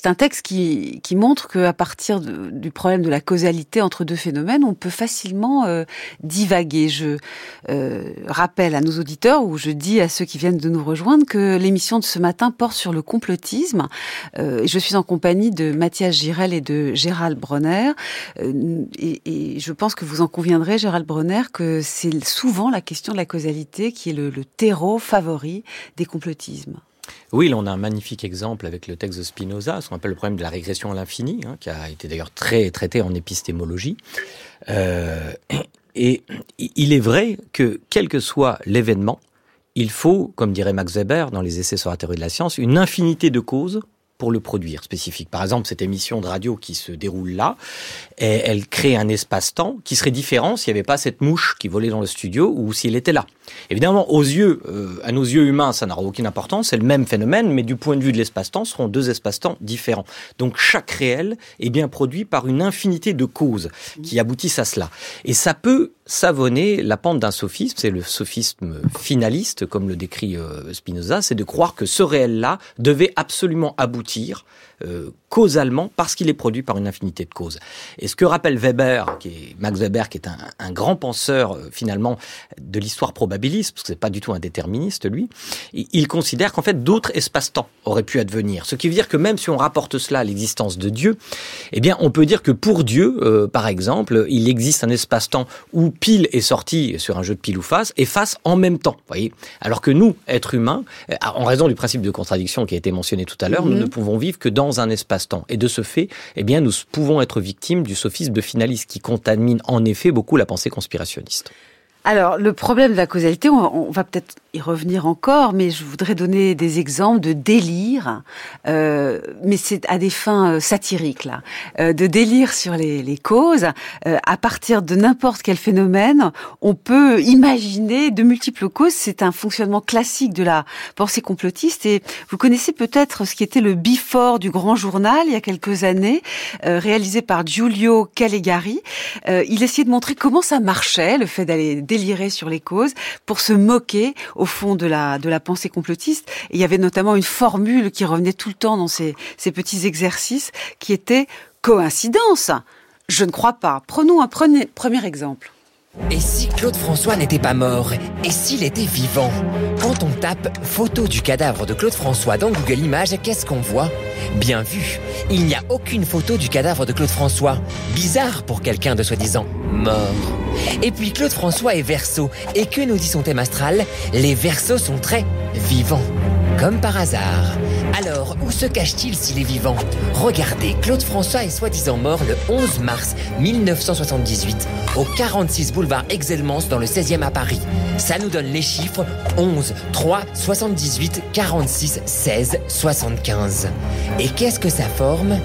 c'est un texte qui, qui montre qu'à partir du problème de la causalité entre deux phénomènes, on peut facilement euh, divaguer. Je euh, rappelle à nos auditeurs, ou je dis à ceux qui viennent de nous rejoindre, que l'émission de ce matin porte sur le complotisme. Euh, je suis en compagnie de Mathias Girel et de Gérald Bronner. Euh, et, et, je pense que vous en conviendrez, Gérald Bronner, que c'est souvent la question de la causalité qui est le, le terreau favori des complotismes. Oui, on a un magnifique exemple avec le texte de Spinoza, ce qu'on appelle le problème de la régression à l'infini, hein, qui a été d'ailleurs très traité en épistémologie. Euh, et il est vrai que, quel que soit l'événement, il faut, comme dirait Max Weber dans les essais sur la théorie de la science, une infinité de causes pour le produire spécifique. Par exemple, cette émission de radio qui se déroule là, elle crée un espace-temps qui serait différent s'il n'y avait pas cette mouche qui volait dans le studio ou s'il était là. Évidemment, aux yeux, euh, à nos yeux humains, ça n'aura aucune importance, c'est le même phénomène, mais du point de vue de l'espace-temps, ce seront deux espaces-temps différents. Donc chaque réel est bien produit par une infinité de causes qui aboutissent à cela. Et ça peut savonner la pente d'un sophisme, c'est le sophisme finaliste, comme le décrit euh, Spinoza, c'est de croire que ce réel-là devait absolument aboutir aboutir euh, causalement parce qu'il est produit par une infinité de causes. Et ce que rappelle Weber, qui est Max Weber, qui est un, un grand penseur euh, finalement de l'histoire probabiliste, parce que c'est pas du tout un déterministe lui, il, considère qu'en fait d'autres espaces-temps auraient pu advenir. Ce qui veut dire que même si on rapporte cela à l'existence de Dieu, eh bien on peut dire que pour Dieu, euh, par exemple, il existe un espace-temps où pile est sorti sur un jeu de pile ou face et face en même temps. Voyez, alors que nous, êtres humains, en raison du principe de contradiction qui a été mentionné tout à l'heure, nous mhm. ne pouvons vivre que dans un espace-temps. Et de ce fait, eh bien, nous pouvons être victimes du sophisme de finaliste qui contamine en effet beaucoup la pensée conspirationniste. Alors, le problème de la causalité, on, va peut-être y revenir encore, mais je voudrais donner des exemples de délire, euh, mais c'est à des fins euh, satiriques, là, euh, de délire sur les, causes. Euh, à partir de n'importe quel phénomène, on peut imaginer de multiples causes. C'est un fonctionnement classique de la pensée complotiste. Et vous connaissez peut-être ce qui était le before du Grand Journal il y a quelques années, réalisé par Giulio Calegari. il essayait de montrer comment ça marchait, le fait d'aller délirer sur les causes pour se moquer fond de la de la pensée complotiste. Il y avait notamment une formule qui revenait tout le temps dans ces, ces petits exercices qui était coïncidence. Je ne crois pas. Prenons un premier, premier exemple. Et si Claude François n'était pas mort Et s'il était vivant? Quand on tape photo du cadavre de Claude François dans Google Images, qu'est-ce qu'on voit? Bien vu, il n'y a aucune photo du cadavre de Claude François. Bizarre pour quelqu'un de soi-disant mort. Et puis Claude François est verso, et que nous dit son thème astral? Les versos sont très vivants. Comme par hasard. Alors, où se cache-t-il s'il est vivant? Regardez, Claude François est soi-disant mort le 11 mars 1978 au 46 boulevard Exelmans dans le 16e à Paris. Ça nous donne les chiffres 11, 3, 78, 46, 16, 75. Et qu'est-ce que ça forme?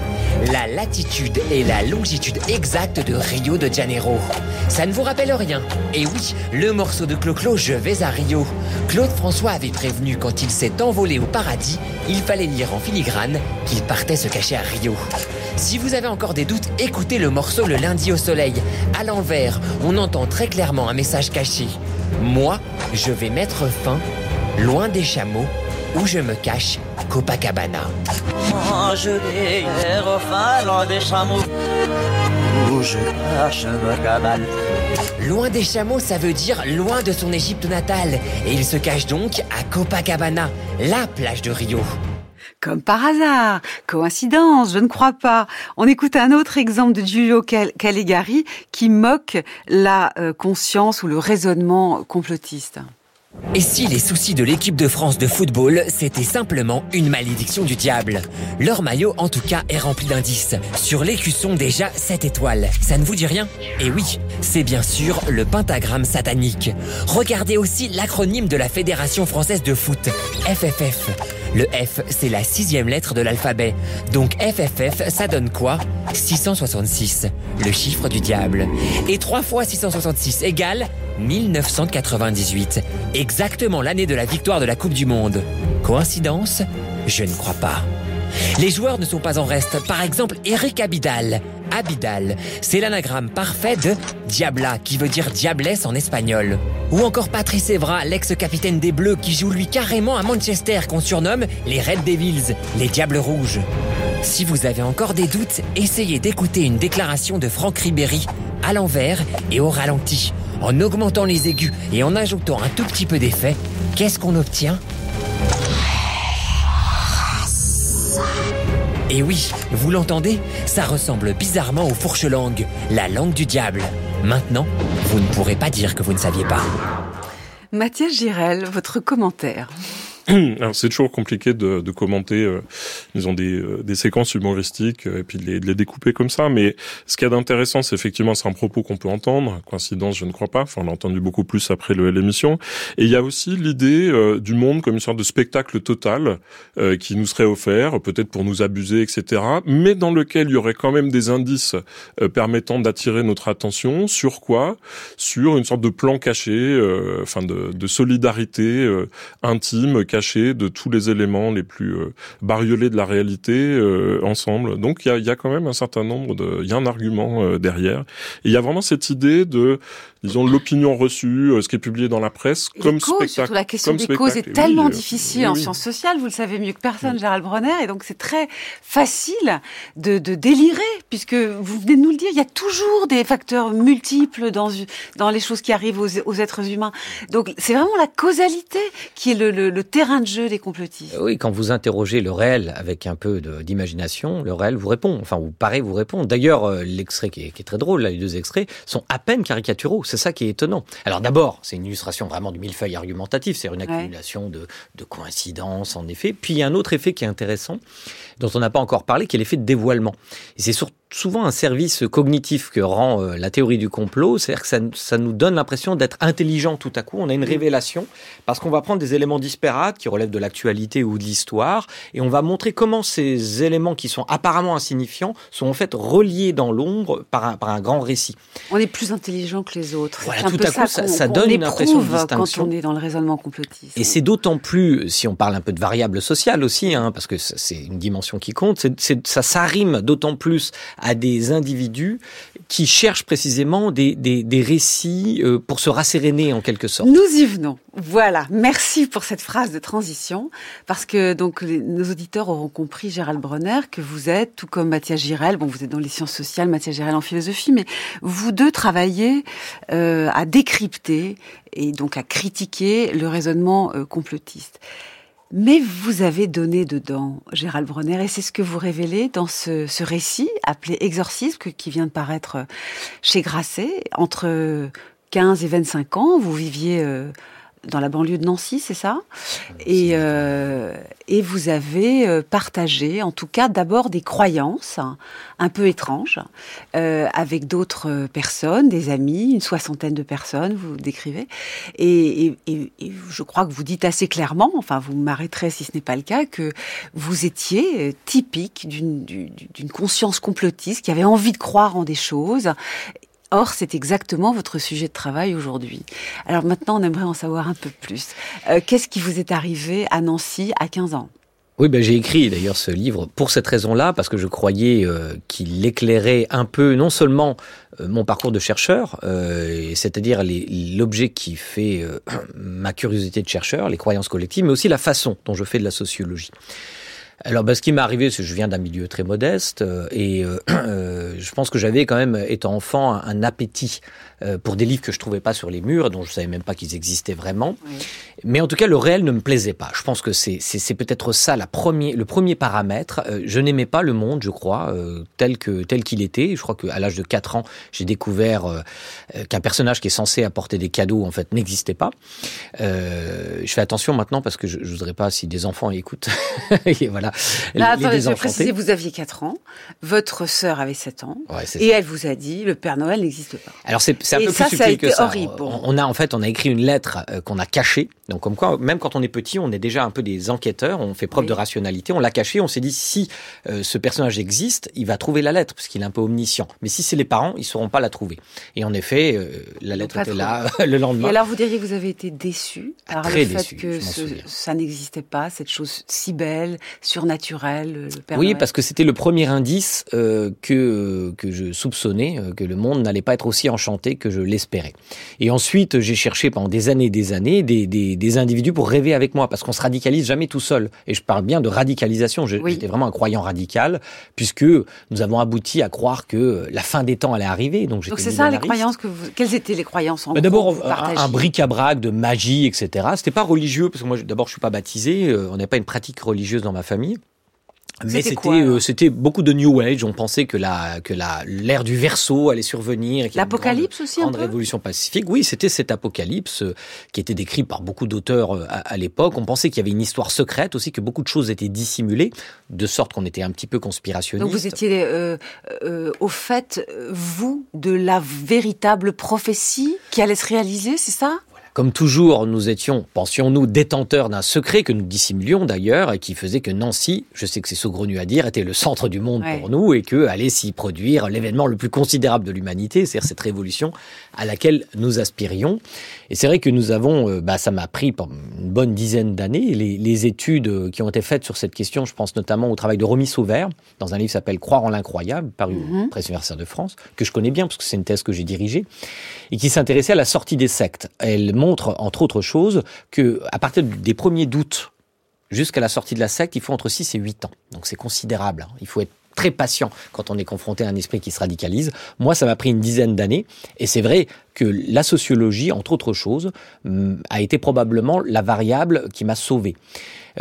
La latitude et la longitude exacte de Rio de Janeiro. Ça ne vous rappelle rien? Et oui, le morceau de Clo-Clo, je vais à Rio. Claude François avait prévenu quand il s'est envolé au paradis, il fallait lire en filigrane qu'il partait se cacher à Rio. Si vous avez encore des doutes, écoutez le morceau Le lundi au soleil. À l'envers, on entend très clairement un message caché. Moi, je vais mettre fin, loin des chameaux, où je me cache, Copacabana. Moi, je vais fin, loin des chameaux, où je cache Copacabana. Loin des chameaux, ça veut dire loin de son Égypte natale. Et il se cache donc à Copacabana, la plage de Rio. Comme par hasard, coïncidence, je ne crois pas. On écoute un autre exemple de Giulio Caligari qui moque la euh, conscience ou le raisonnement complotiste. Et si les soucis de l'équipe de France de football, c'était simplement une malédiction du diable? Leur maillot, en tout cas, est rempli d'indices. Sur l'écusson, déjà 7 étoiles. Ça ne vous dit rien? Et oui, c'est bien sûr le pentagramme satanique. Regardez aussi l'acronyme de la Fédération française de foot, FFF. Le F, c'est la sixième lettre de l'alphabet. Donc FFF, ça donne quoi? 666, le chiffre du diable. Et 3 fois 666 égale 1998, exactement l'année de la victoire de la Coupe du Monde. Coïncidence? Je ne crois pas. Les joueurs ne sont pas en reste. Par exemple, Eric Abidal. Abidal, c'est l'anagramme parfait de Diabla, qui veut dire diablesse en espagnol. Ou encore Patrice Evra, l'ex-capitaine des Bleus, qui joue lui carrément à Manchester, qu'on surnomme les Red Devils, les Diables Rouges. Si vous avez encore des doutes, essayez d'écouter une déclaration de Franck Ribéry, à l'envers et au ralenti. En augmentant les aigus et en ajoutant un tout petit peu d'effet, qu'est-ce qu'on obtient Et oui, vous l'entendez Ça ressemble bizarrement aux fourches-langues, la langue du diable. Maintenant, vous ne pourrez pas dire que vous ne saviez pas. Mathias Girel, votre commentaire. Alors c'est toujours compliqué de, de commenter, euh, disons des, euh, des séquences humoristiques euh, et puis de les, de les, découper comme ça. Mais ce qu'il y a d'intéressant, c'est effectivement c'est un propos qu'on peut entendre. Coïncidence, je ne crois pas. Enfin, on l'a entendu beaucoup plus après l'émission. Et il y a aussi l'idée euh, du monde comme une sorte de spectacle total qui nous serait offert, peut-être pour nous abuser, etc. Mais dans lequel il y aurait quand même des indices permettant d'attirer notre attention sur quoi? Sur une sorte de plan caché, enfin de, de solidarité intime de tous les éléments les plus euh, bariolés de la réalité euh, ensemble. Donc il y a, y a, quand même un certain nombre de, il y a un argument euh, derrière. Il y a vraiment cette idée de disons l'opinion reçue, euh, ce qui est publié dans la presse, comme causes, spectacle. Surtout la question des causes est tellement difficile en sciences sociales, vous le savez mieux que personne, Gérald Bronner, et donc c'est très facile de, de, délirer, puisque vous venez de nous le dire, il y a toujours des facteurs multiples dans, dans les choses qui arrivent aux, aux êtres humains. Donc c'est vraiment la causalité qui est le, le, le, terrain de jeu des complotistes. Oui, quand vous interrogez le réel avec un peu d'imagination, le réel vous répond, enfin vous paraît vous répond. D'ailleurs, euh, l'extrait qui, qui, est très drôle, là, les deux extraits, sont à peine caricaturaux c'est ça qui est étonnant. Alors d'abord, c'est une illustration vraiment du millefeuille argumentatif, c'est une accumulation de, de, coïncidences en effet. Puis il y a un autre effet qui est intéressant, dont on n'a pas encore parlé, qui est l'effet de dévoilement. Et c'est surtout souvent un service cognitif que rend euh, la théorie du complot, c'est-à-dire que ça, ça, nous donne l'impression d'être intelligent tout à coup. On a une révélation parce qu'on va prendre des éléments disparates qui relèvent de l'actualité ou de l'histoire et on va montrer comment ces éléments qui sont apparemment insignifiants sont en fait reliés dans l'ombre par un, par un grand récit. On est plus intelligent que les autres. Voilà, tout à coup, ça, ça donne une impression de distinction. quand on est dans le raisonnement complotiste. Et c'est d'autant plus, si on parle un peu de variables sociales aussi, hein, parce que c'est une dimension qui compte, ça s'arrime d'autant plus à des individus qui cherchent précisément des, des, des récits euh, pour se rasséréner en quelque sorte. Nous y venons. Voilà. Merci pour cette phrase de transition, parce que donc nos auditeurs auront compris, Gérald Bronner, que vous êtes, tout comme Mathias Girel, bon, vous êtes dans les sciences sociales, Mathias Girel en philosophie, mais vous deux travaillez euh, à décrypter et donc à critiquer le raisonnement euh, complotiste. Mais vous avez donné dedans, Gérald Bronner, et c'est ce que vous révélez dans ce, récit appelé Exorcisme, qui vient de paraître chez Grasset. Entre 15 et 25 ans, vous viviez euh, dans la banlieue de Nancy, c'est ça et, euh, et vous avez euh, partagé, en tout cas, d'abord des croyances un peu étranges euh, avec d'autres personnes, des amis, une soixantaine de personnes, vous décrivez. Et, et, et, et, je crois que vous dites assez clairement, enfin, vous m'arrêterez si ce n'est pas le cas, que vous étiez typique d'une conscience complotiste qui avait envie de croire en des choses Or, c'est exactement votre sujet de travail aujourd'hui. Alors maintenant, on aimerait en savoir un peu plus. Euh, Qu'est-ce qui vous est arrivé à Nancy à 15 ans? Oui, ben j'ai écrit d'ailleurs ce livre pour cette raison-là, parce que je croyais euh, qu'il éclairait un peu non seulement euh, mon parcours de chercheur, euh, c'est-à-dire l'objet qui fait euh, ma curiosité de chercheur, les croyances collectives, mais aussi la façon dont je fais de la sociologie. Alors, bah, ce qui m'est arrivé, c'est que je viens d'un milieu très modeste euh, et euh, euh, je pense que j'avais quand même, étant enfant, un appétit euh, pour des livres que je trouvais pas sur les murs, dont je savais même pas qu'ils existaient vraiment. Oui. Mais en tout cas, le réel ne me plaisait pas. Je pense que c'est peut-être ça la premier, le premier paramètre. Euh, je n'aimais pas le monde, je crois, euh, tel que tel qu'il était. Je crois qu'à l'âge de 4 ans, j'ai découvert qu'un personnage qui est censé apporter des cadeaux, en fait, n'existait pas. Euh, je fais attention maintenant parce que je, je voudrais pas si des enfants écoutent. et voilà. Là, les attendez, je préciser, vous aviez 4 ans, votre sœur avait 7 ans, ouais, et ça. elle vous a dit le Père Noël n'existe pas. Alors c'est un peu ça, plus subtil ça que ça. Horrible. On, a en fait, on a écrit une lettre euh, qu'on a cachée. Donc comme quoi, même quand on est petit, on est déjà un peu des enquêteurs. On fait preuve oui. de rationalité. On l'a cachée. On s'est dit si euh, ce personnage existe, il va trouver la lettre parce qu'il est un peu omniscient. Mais si c'est les parents, ils sauront pas la trouver. Et en effet, euh, la lettre était là le lendemain. Et alors vous diriez que vous avez été déçu par Très le fait déçu, que ce, ça n'existait pas, cette chose si belle, surnaturelle. Le Père oui, Noël. parce que c'était le premier indice euh, que que je soupçonnais que le monde n'allait pas être aussi enchanté que je l'espérais. Et ensuite, j'ai cherché pendant des années et des années des, des, des, individus pour rêver avec moi, parce qu'on se radicalise jamais tout seul. Et je parle bien de radicalisation. J'étais oui. vraiment un croyant radical, puisque nous avons abouti à croire que la fin des temps allait arriver. Donc, donc c'est ça les croyances que vous... Quelles étaient les croyances en D'abord, un, un bric-à-brac de magie, etc. C'était pas religieux, parce que moi, d'abord, je suis pas baptisé. Euh, on n'a pas une pratique religieuse dans ma famille. Mais c'était euh, c'était beaucoup de New Age. On pensait que la que la l'ère du Verseau allait survenir. L'apocalypse aussi grande un peu. révolution pacifique. Oui, c'était cet apocalypse euh, qui était décrit par beaucoup d'auteurs euh, à, à l'époque. On pensait qu'il y avait une histoire secrète aussi, que beaucoup de choses étaient dissimulées, de sorte qu'on était un petit peu conspirationniste. Donc vous étiez euh, euh, au fait vous de la véritable prophétie qui allait se réaliser, c'est ça? Comme toujours, nous étions, pensions-nous, détenteurs d'un secret que nous dissimulions d'ailleurs et qui faisait que Nancy, je sais que c'est saugrenu à dire, était le centre du monde pour nous et que allait s'y produire l'événement le plus considérable de l'humanité, c'est-à-dire cette révolution à laquelle nous aspirions. Et c'est vrai que nous avons, euh, bah, ça m'a pris une bonne dizaine d'années, les, études qui ont été faites sur cette question, je pense notamment au travail de Romy Sauvert, dans un livre qui s'appelle Croire en l'incroyable, paru mm -hmm. Presse universitaire de France, que je connais bien parce que c'est une thèse que j'ai dirigée, et qui s'intéressait à la sortie des sectes. Elle montre, entre autres choses, que à partir des premiers doutes jusqu'à la sortie de la secte, il faut entre 6 et 8 ans. Donc c'est considérable. Hein. Il faut être très patient quand on est confronté à un esprit qui se radicalise. Moi, ça m'a pris une dizaine d'années. Et c'est vrai que la sociologie, entre autres choses, hum, a été probablement la variable qui m'a sauvé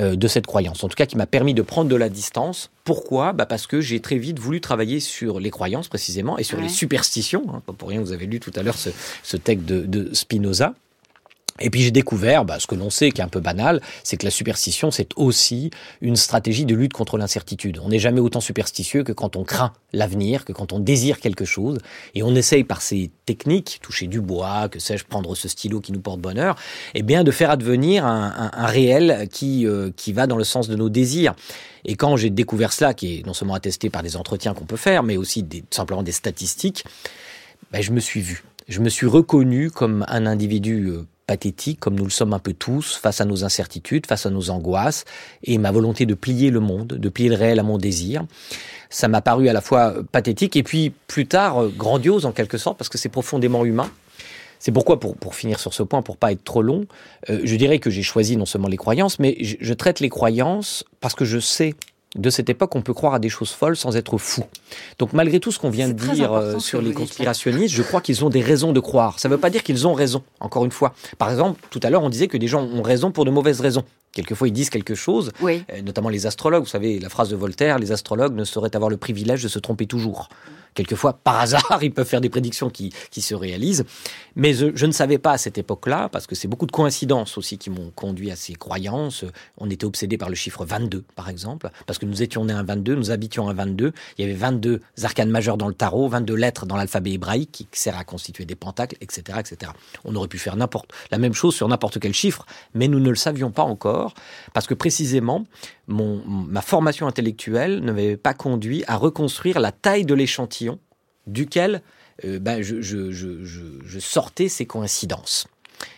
euh, de cette croyance. En tout cas, qui m'a permis de prendre de la distance. Pourquoi? Bah Parce que j'ai très vite voulu travailler sur les croyances précisément et sur les superstitions. Hein. Pas pour rien, vous avez lu tout à l'heure ce, ce texte de, de Spinoza. Et puis j'ai découvert, bah, ce que l'on sait, qui est un peu banal, c'est que la superstition, c'est aussi une stratégie de lutte contre l'incertitude. On n'est jamais autant superstitieux que quand on craint l'avenir, que quand on désire quelque chose, et on essaye par ces techniques, toucher du bois, que sais-je, prendre ce stylo qui nous porte bonheur, eh bien de faire advenir un, réel qui, euh, qui va dans le sens de nos désirs. Et quand j'ai découvert cela, qui est non seulement attesté par des entretiens qu'on peut faire, mais aussi des, simplement des statistiques, ben, je me suis vu. Je me suis reconnu comme un individu euh, pathétique, comme nous le sommes un peu tous, face à nos incertitudes, face à nos angoisses, et ma volonté de plier le monde, de plier le réel à mon désir. Ça m'a paru à la fois pathétique et puis plus tard grandiose en quelque sorte, parce que c'est profondément humain. C'est pourquoi, pour, pour finir sur ce point, pour pas être trop long, euh, je dirais que j'ai choisi non seulement les croyances, mais je traite les croyances parce que je sais de cette époque, on peut croire à des choses folles sans être fou. Donc malgré tout ce qu'on vient de dire euh, sur les conspirationnistes, je crois qu'ils ont des raisons de croire. Ça ne veut pas dire qu'ils ont raison, encore une fois. Par exemple, tout à l'heure, on disait que des gens ont raison pour de mauvaises raisons. Quelquefois, ils disent quelque chose, oui. euh, notamment les astrologues. Vous savez, la phrase de Voltaire, les astrologues ne sauraient avoir le privilège de se tromper toujours. Quelquefois, par hasard, ils peuvent faire des prédictions qui, qui se réalisent. Mais je, ne savais pas à cette époque-là, parce que c'est beaucoup de coïncidences aussi qui m'ont conduit à ces croyances. On était obsédé par le chiffre 22, par exemple, parce que nous étions nés un 22, nous habitions un 22. Il y avait 22 arcanes majeures dans le tarot, 22 lettres dans l'alphabet hébraïque qui sert à constituer des pentacles, etc., etc. On aurait pu faire n'importe la même chose sur n'importe quel chiffre, mais nous ne le savions pas encore, parce que précisément, mon, ma formation intellectuelle ne m'avait pas conduit à reconstruire la taille de l'échantillon duquel euh, ben, je, je, je, je, sortais ces coïncidences.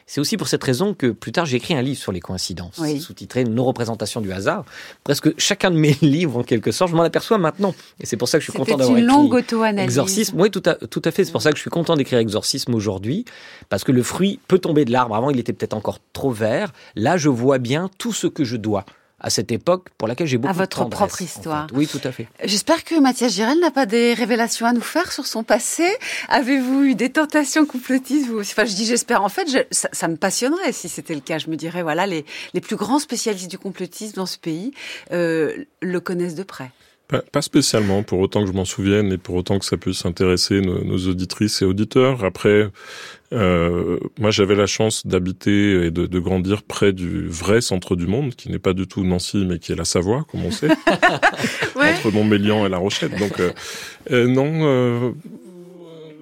C'est aussi pour cette raison que plus tard j'ai écrit un livre sur les coïncidences, oui. sous-titré Nos représentations du hasard. Presque chacun de mes livres, en quelque sorte, je m'en aperçois maintenant. Et c'est pour ça que je suis content d'avoir écrit une longue auto-analyse. Exorcisme. Oui, tout à, tout à fait. C'est pour ça que je suis content d'écrire Exorcisme aujourd'hui, parce que le fruit peut tomber de l'arbre. Avant, il était peut-être encore trop vert. Là, je vois bien tout ce que je dois à cette époque pour laquelle j'ai beaucoup à votre de propre histoire. En fait. Oui, tout à fait. J'espère que Mathias Girel n'a pas des révélations à nous faire sur son passé. Avez-vous eu des tentations complotistes vous Enfin, je dis j'espère. En fait, je, ça, ça, me passionnerait si c'était le cas. Je me dirais voilà, les, les plus grands spécialistes du complotisme dans ce pays euh, le connaissent de près. Pas, pas, spécialement, pour autant que je m'en souvienne et pour autant que ça puisse intéresser nos, nos auditrices et auditeurs. Après, euh, moi j'avais la chance d'habiter et de, de, grandir près du vrai centre du monde, qui n'est pas du tout Nancy, mais qui est la Savoie, comme on sait, ouais. entre Montmélian et La Rochette. Donc euh, euh, non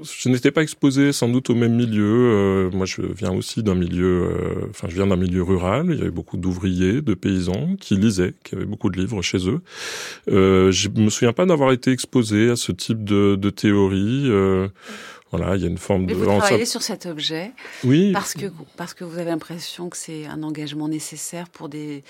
je n'étais pas exposé sans doute au même milieu. Euh, moi, je viens aussi d'un milieu, euh, enfin, je viens d'un milieu rural. Il y avait beaucoup d'ouvriers, de paysans qui lisaient, qui avaient beaucoup de livres chez eux. Euh, je me souviens pas d'avoir été exposé à ce type de, de théorie. Euh, voilà, il y a une forme Mais de. Vous travaillez sur cet objet. Oui. Parce que parce que vous avez l'impression que c'est un engagement nécessaire pour des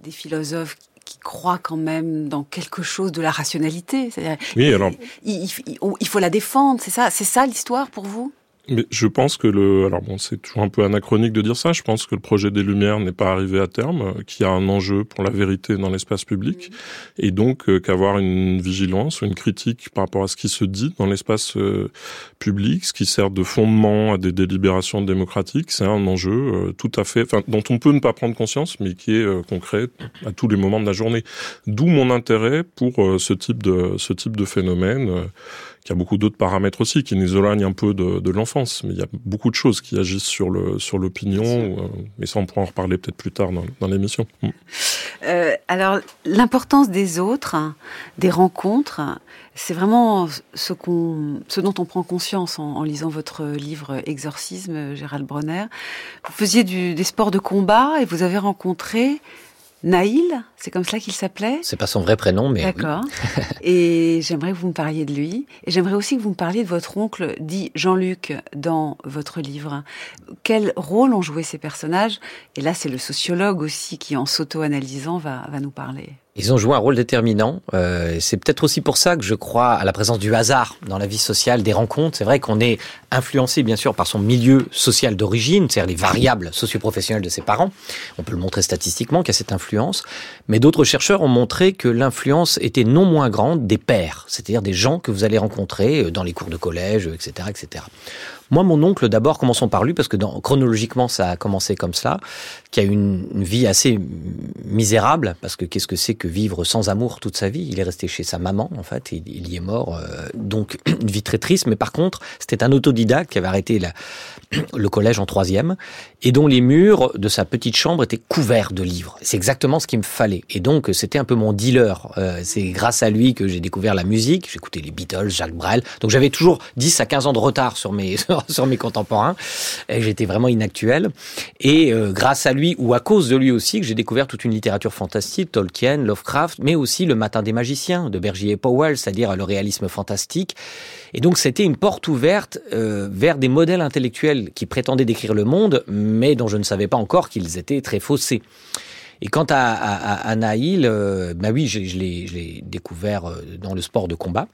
des philosophes qui croient quand même dans quelque chose de la rationalité. Oui, alors. Il, il, il faut la défendre, c'est ça, c'est ça l'histoire pour vous? Mais je pense que le, alors bon, c'est toujours un peu anachronique de dire ça. Je pense que le projet des Lumières n'est pas arrivé à terme, qu'il y a un enjeu pour la vérité dans l'espace public, mmh. et donc euh, qu'avoir une vigilance ou une critique par rapport à ce qui se dit dans l'espace euh, public, ce qui sert de fondement à des délibérations démocratiques, c'est un enjeu euh, tout à fait, enfin, dont on peut ne pas prendre conscience, mais qui est euh, concret à tous les moments de la journée. D'où mon intérêt pour euh, ce type de ce type de phénomène qui a beaucoup d'autres paramètres aussi, qui nous éloignent un peu de, défense, mais il y a beaucoup de choses qui agissent sur le sur l'opinion. Euh, mais ça, on pourra en reparler peut-être plus tard dans, dans l'émission. Mm. Euh, alors, l'importance des autres, des rencontres, c'est vraiment ce, qu'on, ce dont on prend conscience en, en, lisant votre livre Exorcisme, Gérald Bronner. Vous faisiez du, des sports de combat et vous avez rencontré Naïl, c'est comme cela qu'il s'appelait? C'est pas son vrai prénom, mais. D'accord. et j'aimerais que vous me parliez de lui. Et j'aimerais aussi que vous me parliez de votre oncle, dit Jean-Luc, dans votre livre. Quel rôle ont joué ces personnages? Et là, c'est le sociologue aussi qui, en s'auto-analysant, va, va nous parler. Ils ont joué un rôle déterminant. Euh, c'est peut-être aussi pour ça que je crois à la présence du hasard dans la vie sociale, des rencontres. C'est vrai qu'on est influencé bien sûr par son milieu social d'origine, c'est-à-dire les variables socioprofessionnelles de ses parents. On peut le montrer statistiquement qu'il y a cette influence. Mais d'autres chercheurs ont montré que l'influence était non moins grande des pairs, c'est-à-dire des gens que vous allez rencontrer euh, dans les cours de collège, etc., etc. Moi, mon oncle, d'abord, commençons par lui, parce que chronologiquement, ça a commencé comme cela, qui a eu une, une vie assez misérable, parce que qu'est-ce que c'est que vivre sans amour toute sa vie? Il est resté chez sa maman, en fait, et il y est mort. Euh, donc, une vie très triste, mais par contre, c'était un autodidacte qui avait arrêté la, le collège en troisième, et dont les murs de sa petite chambre étaient couverts de livres. C'est exactement ce qu'il me fallait. Et donc, c'était un peu mon dealer. Euh, c'est grâce à lui que j'ai découvert la musique. J'écoutais les Beatles, Jacques Brel. Donc, j'avais toujours 10 à 15 ans de retard sur mes, sur mes contemporains. J'étais vraiment inactuel. Et euh, grâce à lui, ou à cause de lui aussi, que j'ai découvert toute une littérature fantastique, Tolkien, Lovecraft, mais aussi Le Matin des Magiciens de Bergier et Powell, c'est-à-dire le réalisme fantastique. Et donc c'était une porte ouverte euh, vers des modèles intellectuels qui prétendaient décrire le monde, mais dont je ne savais pas encore qu'ils étaient très faussés. Et quant à, à, à Naïl, euh, bah oui, je, je l'ai découvert euh, dans le sport de combat.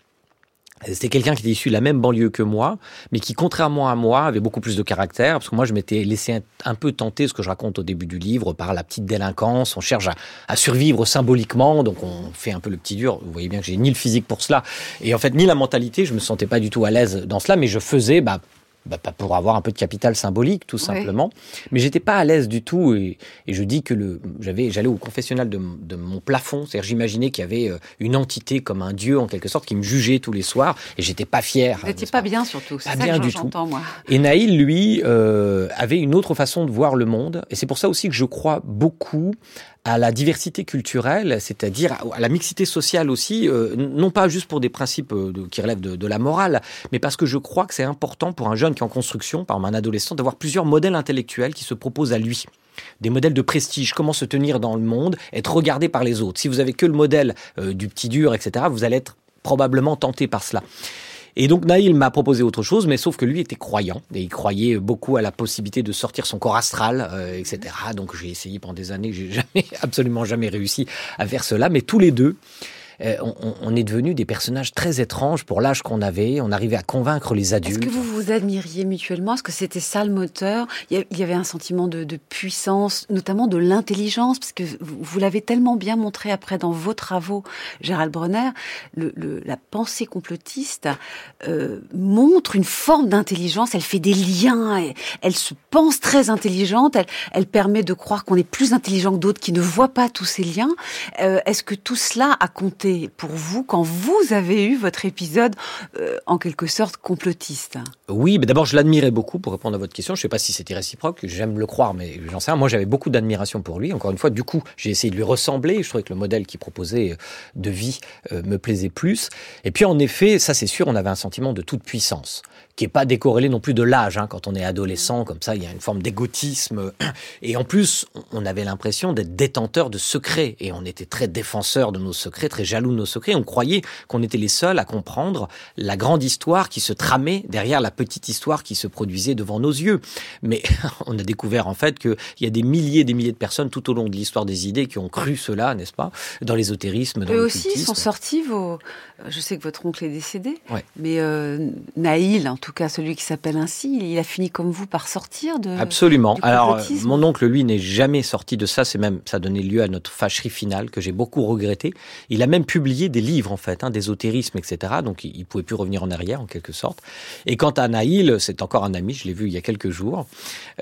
C'était quelqu'un qui était issu de la même banlieue que moi, mais qui, contrairement à moi, avait beaucoup plus de caractère, parce que moi, je m'étais laissé un peu tenter, ce que je raconte au début du livre, par la petite délinquance. On cherche à, à, survivre symboliquement, donc on fait un peu le petit dur. Vous voyez bien que j'ai ni le physique pour cela, et en fait, ni la mentalité. Je me sentais pas du tout à l'aise dans cela, mais je faisais, bah, bah, pour avoir un peu de capital symbolique, tout simplement. Ouais. Mais j'étais pas à l'aise du tout. Et, et, je dis que le, j'avais, j'allais au confessionnal de, de mon plafond. C'est-à-dire, j'imaginais qu'il y avait euh, une entité comme un dieu, en quelque sorte, qui me jugeait tous les soirs. Et j'étais pas fier. Vous n'étiez pas, pas bien, surtout. C'est ça bien que du tout. Moi. Et Naïl, lui, euh, avait une autre façon de voir le monde. Et c'est pour ça aussi que je crois beaucoup à la diversité culturelle, c'est-à-dire à la mixité sociale aussi, euh, non pas juste pour des principes euh, qui relèvent de, de, la morale, mais parce que je crois que c'est important pour un jeune qui est en construction, par exemple un adolescent, d'avoir plusieurs modèles intellectuels qui se proposent à lui des modèles de prestige, comment se tenir dans le monde, être regardé par les autres. Si vous avez que le modèle euh, du petit dur, etc., vous allez être probablement tenté par cela. Et donc Naïl m'a proposé autre chose, mais sauf que lui était croyant et il croyait beaucoup à la possibilité de sortir son corps astral, euh, etc. Donc j'ai essayé pendant des années, j'ai jamais, absolument jamais réussi à faire cela, mais tous les deux, euh, on, on, est devenus des personnages très étranges pour l'âge qu'on avait. On arrivait à convaincre les adultes. Est-ce que vous vous admiriez mutuellement? Est-ce que c'était ça le moteur? Il y avait un sentiment de, de puissance, notamment de l'intelligence, parce que vous l'avez tellement bien montré après dans vos travaux, Gérald Bronner. Le, le, la pensée complotiste euh, montre une forme d'intelligence. Elle fait des liens. Elle, elle, se pense très intelligente. Elle, elle permet de croire qu'on est plus intelligent que d'autres qui ne voient pas tous ces liens. Euh, Est-ce que tout cela a compté pour vous quand vous avez eu votre épisode euh, en quelque sorte complotiste Oui, mais d'abord je l'admirais beaucoup pour répondre à votre question. Je ne sais pas si c'était réciproque, j'aime le croire, mais j'en sais rien. Moi j'avais beaucoup d'admiration pour lui. Encore une fois, du coup, j'ai essayé de lui ressembler. Je trouvais que le modèle qu'il proposait de vie euh, me plaisait plus. Et puis en effet, ça c'est sûr, on avait un sentiment de toute puissance qui est pas décorrélé non plus de l'âge. Hein. Quand on est adolescent, comme ça, il y a une forme d'égotisme. Et en plus, on avait l'impression d'être détenteur de secrets. Et on était très défenseur de nos secrets, très jaloux de nos secrets. On croyait qu'on était les seuls à comprendre la grande histoire qui se tramait derrière la petite histoire qui se produisait devant nos yeux. Mais on a découvert en fait qu'il y a des milliers et des milliers de personnes tout au long de l'histoire des idées qui ont cru cela, n'est-ce pas? Dans l'ésotérisme, dans Eux aussi sont sortis vos... Je sais que votre oncle est décédé, ouais. mais euh, Naïl, en tout cas celui qui s'appelle ainsi, il a fini comme vous par sortir de. Absolument. Alors mon oncle, lui, n'est jamais sorti de ça. C'est même ça a donné lieu à notre fâcherie finale que j'ai beaucoup regretté. Il a même publié des livres en fait, hein, d'ésotérisme, etc. Donc il, ne pouvait plus revenir en arrière en quelque sorte. Et quant à Naïl, c'est encore un ami, je l'ai vu il y a quelques jours.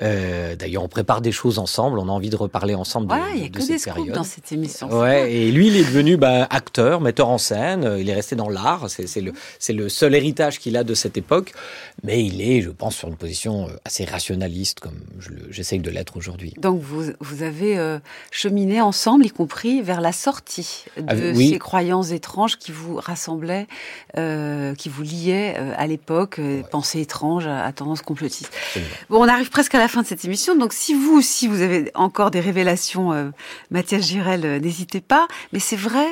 Euh, d'ailleurs, on prépare des choses ensemble, on a envie de reparler ensemble. Voilà, il y a que des scoops dans cette émission. Ouais, et lui, il est devenu bah, acteur, metteur en scène. Il est resté dans l'art. C'est le, le seul héritage qu'il a de cette époque. Mais il est, je pense, sur une position assez rationaliste, comme j'essaye de l'être aujourd'hui. Donc vous, vous avez euh, cheminé ensemble, y compris vers la sortie de ah, ces croyances étranges qui vous rassemblaient, euh, qui vous liaient euh, à l'époque, pensées étranges à, tendance complotiste. Bon, on arrive presque à la fin de cette émission, donc si vous aussi vous avez encore des révélations, Mathias Girel, n'hésitez pas. Mais c'est vrai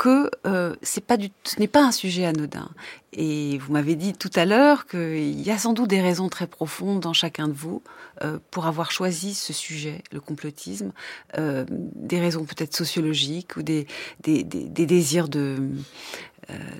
que euh, ce n'est pas un sujet anodin. Et vous m'avez dit tout à l'heure qu'il y a sans doute des raisons très profondes dans chacun de vous euh, pour avoir choisi ce sujet, le complotisme, euh, des raisons peut-être sociologiques ou des, désirs de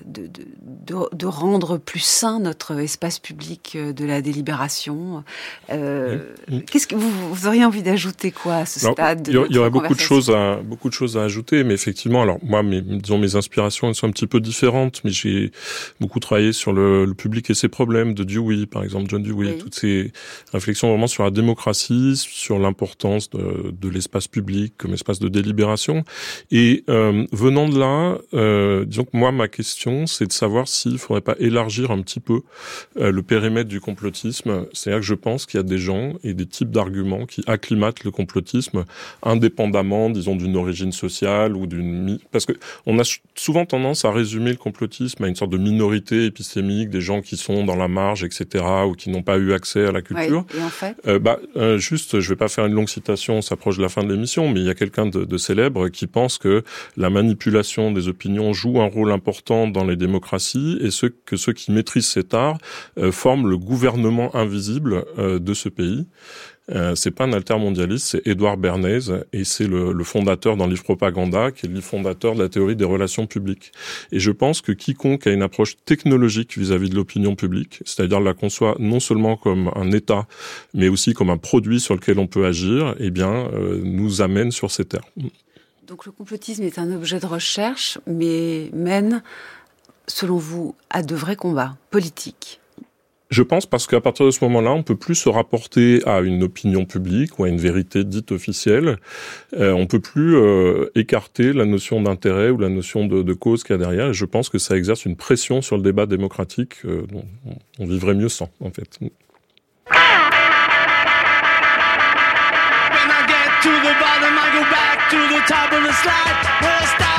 de, de, de, rendre plus sain notre espace public euh, de la délibération. Euh, Qu'est-ce que vous, vous, auriez envie d'ajouter quoi à ce stade Il y, aurait beaucoup de choses à beaucoup de choses à ajouter, mais effectivement, alors moi, mes, disons mes inspirations elles sont un petit peu différentes, mais j'ai beaucoup travaillé sur le, le, public et ses problèmes de Dewey, par exemple John Dewey, toutes ces réflexions vraiment sur la démocratie, sur l'importance de, de l'espace public comme espace de délibération. Et euh, venant de là, euh, disons que moi ma question, c'est de savoir s'il ne faudrait pas élargir un petit peu euh, le périmètre du complotisme. C'est-à-dire que je pense qu'il y a des gens et des types d'arguments qui acclimatent le complotisme indépendamment, disons, d'une origine sociale ou d'une... Parce que on a souvent tendance à résumer le complotisme à une sorte de minorité épistémique, des gens qui sont dans la marge, etc., ou qui n'ont pas eu accès à la culture. et en fait euh, bah, euh, Juste, je vais pas faire une longue citation, on s'approche de la fin de l'émission, mais il y a quelqu'un de, de célèbre qui pense que la manipulation des opinions joue un rôle important dans les démocraties et ce, que ceux qui maîtrisent cet art euh, forment le gouvernement invisible euh, de ce pays. Euh, c'est pas un altermondialiste, c'est Édouard Bernays et c'est le, le, fondateur dans Livre Propaganda, qui est le fondateur de la théorie des relations publiques. Et je pense que quiconque a une approche technologique vis-à-vis de l'opinion publique, c'est-à-dire la conçoit non seulement comme un État, mais aussi comme un produit sur lequel on peut agir, eh bien, euh, nous amène sur ces terres. Donc le complotisme est un objet de recherche, mais mène, selon vous, à de vrais combats politiques. Je pense parce qu'à partir de ce moment-là, on peut plus se rapporter à une opinion publique ou à une vérité dite officielle. Euh, on peut plus euh, écarter la notion d'intérêt ou la notion de, de cause qu'il y a derrière. Et je pense que ça exerce une pression sur le débat démocratique euh, dont on vivrait mieux sans, en fait. to the bottom, I go back to the top of the slide. I stop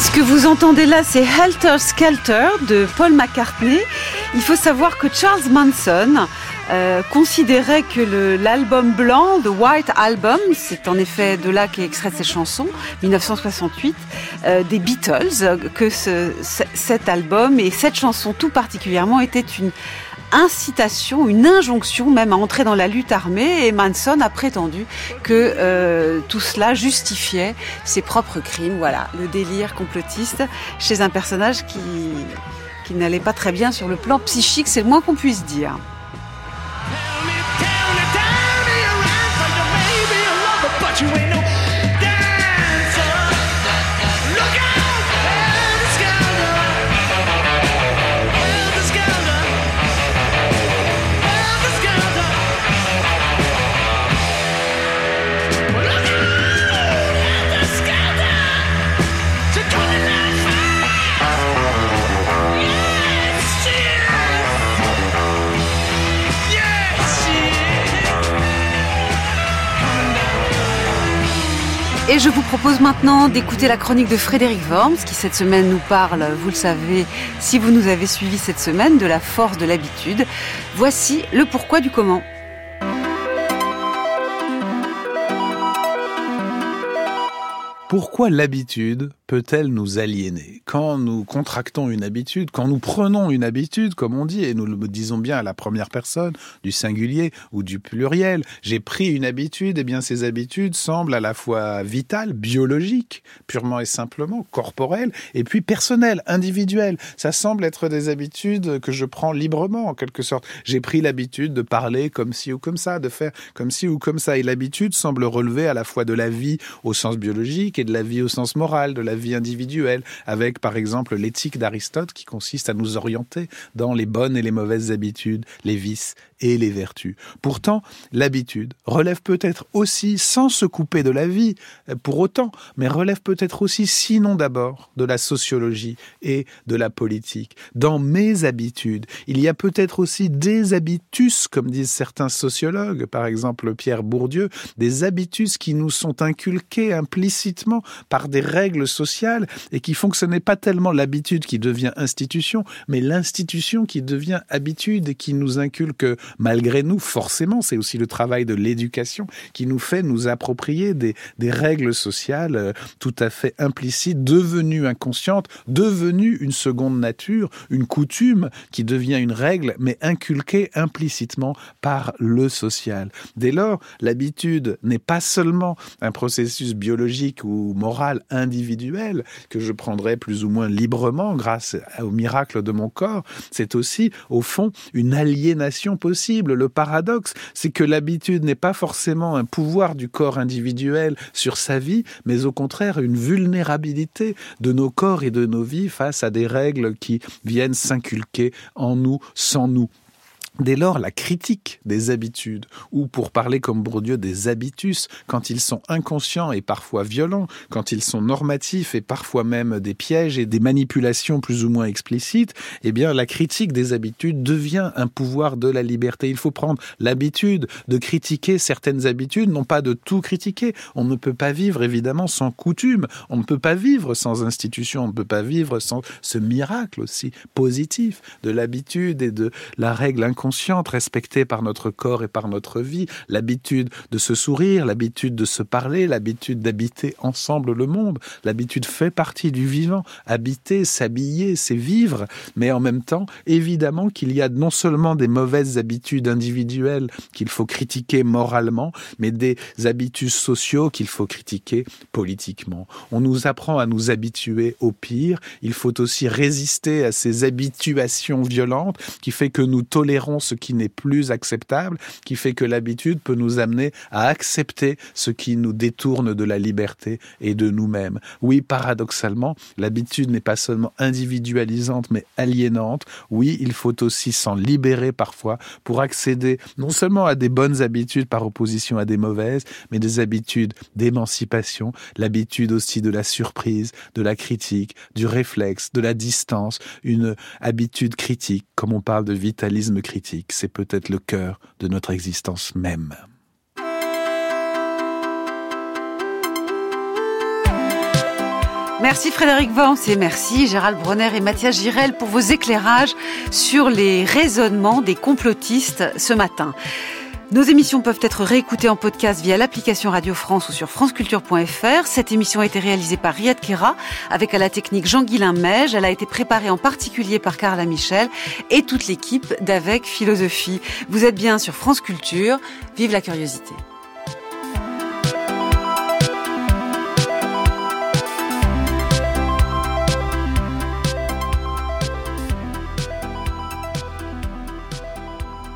Ce que vous entendez là, c'est Helter Skelter de Paul McCartney. Il faut savoir que Charles Manson euh, considérait que l'album blanc, The White Album, c'est en effet de là qu'est extrait ces chansons, 1968, euh, des Beatles, que ce, cet album et cette chanson tout particulièrement était une incitation, une injonction même à entrer dans la lutte armée et Manson a prétendu que euh, tout cela justifiait ses propres crimes. Voilà, le délire complotiste chez un personnage qui qui n'allait pas très bien sur le plan psychique, c'est le moins qu'on puisse dire. Et je vous propose maintenant d'écouter la chronique de Frédéric Worms, qui cette semaine nous parle, vous le savez, si vous nous avez suivis cette semaine, de la force de l'habitude. Voici le pourquoi du comment. Pourquoi l'habitude? Peut-elle nous aliéner? Quand nous contractons une habitude, quand nous prenons une habitude, comme on dit, et nous le disons bien à la première personne, du singulier ou du pluriel, j'ai pris une habitude, et eh bien ces habitudes semblent à la fois vitales, biologiques, purement et simplement, corporelles, et puis personnelles, individuelles. Ça semble être des habitudes que je prends librement, en quelque sorte. J'ai pris l'habitude de parler comme ci ou comme ça, de faire comme ci ou comme ça, et l'habitude semble relever à la fois de la vie au sens biologique et de la vie au sens moral, vie individuelle, avec par exemple l'éthique d'Aristote qui consiste à nous orienter dans les bonnes et les mauvaises habitudes, les vices et les vertus. Pourtant, l'habitude relève peut-être aussi, sans se couper de la vie pour autant, mais relève peut-être aussi, sinon d'abord, de la sociologie et de la politique. Dans mes habitudes, il y a peut-être aussi des habitus, comme disent certains sociologues, par exemple Pierre Bourdieu, des habitus qui nous sont inculqués implicitement par des règles sociales et qui font que ce n'est pas tellement l'habitude qui devient institution, mais l'institution qui devient habitude et qui nous inculque malgré nous, forcément, c'est aussi le travail de l'éducation qui nous fait nous approprier des, règles sociales euh, tout à fait implicites, devenues inconscientes, devenues une seconde nature, une coutume qui devient une règle, mais inculquée implicitement par le social. Dès lors, l'habitude n'est pas seulement un processus biologique ou moral individuel que je prendrai plus ou moins librement grâce au miracle de mon corps, c'est aussi, au fond, une aliénation possible. Le paradoxe, c'est que l'habitude n'est pas forcément un pouvoir du corps individuel sur sa vie, mais au contraire une vulnérabilité de nos corps et de nos vies face à des règles qui viennent s'inculquer en nous sans nous. Dès lors, la critique des habitudes, ou pour parler comme Bourdieu des habitus, quand ils sont inconscients et parfois violents, quand ils sont normatifs et parfois même des pièges et des manipulations plus ou moins explicites, eh bien, la critique des habitudes devient un pouvoir de la liberté. Il faut prendre l'habitude de critiquer certaines habitudes, non pas de tout critiquer. On ne peut pas vivre évidemment sans coutume, on ne peut pas vivre sans institution, on ne peut pas vivre sans ce miracle aussi positif de l'habitude et de la règle inconsciente consciente, respectée par notre corps et par notre vie, l'habitude de se sourire, l'habitude de se parler, l'habitude d'habiter ensemble le monde. L'habitude fait partie du vivant. Habiter, s'habiller, c'est vivre. Mais en même temps, évidemment qu'il y a non seulement des mauvaises habitudes individuelles qu'il faut critiquer moralement, mais des habitus sociaux qu'il faut critiquer politiquement. On nous apprend à nous habituer au pire. Il faut aussi résister à ces habituations violentes qui fait que nous tolérons ce qui n'est plus acceptable, qui fait que l'habitude peut nous amener à accepter ce qui nous détourne de la liberté et de nous-mêmes. Oui, paradoxalement, l'habitude n'est pas seulement individualisante, mais aliénante. Oui, il faut aussi s'en libérer parfois pour accéder non seulement à des bonnes habitudes par opposition à des mauvaises, mais des habitudes d'émancipation, l'habitude aussi de la surprise, de la critique, du réflexe, de la distance, une habitude critique, comme on parle de vitalisme critique c'est peut-être le cœur de notre existence même. Merci Frédéric Vance et merci Gérald Bronner et Mathias Girel pour vos éclairages sur les raisonnements des complotistes ce matin. Nos émissions peuvent être réécoutées en podcast via l'application Radio France ou sur franceculture.fr. Cette émission a été réalisée par Riyad Kera avec à la technique Jean-Guilain Meige. Elle a été préparée en particulier par Carla Michel et toute l'équipe d'Avec Philosophie. Vous êtes bien sur France Culture. Vive la curiosité.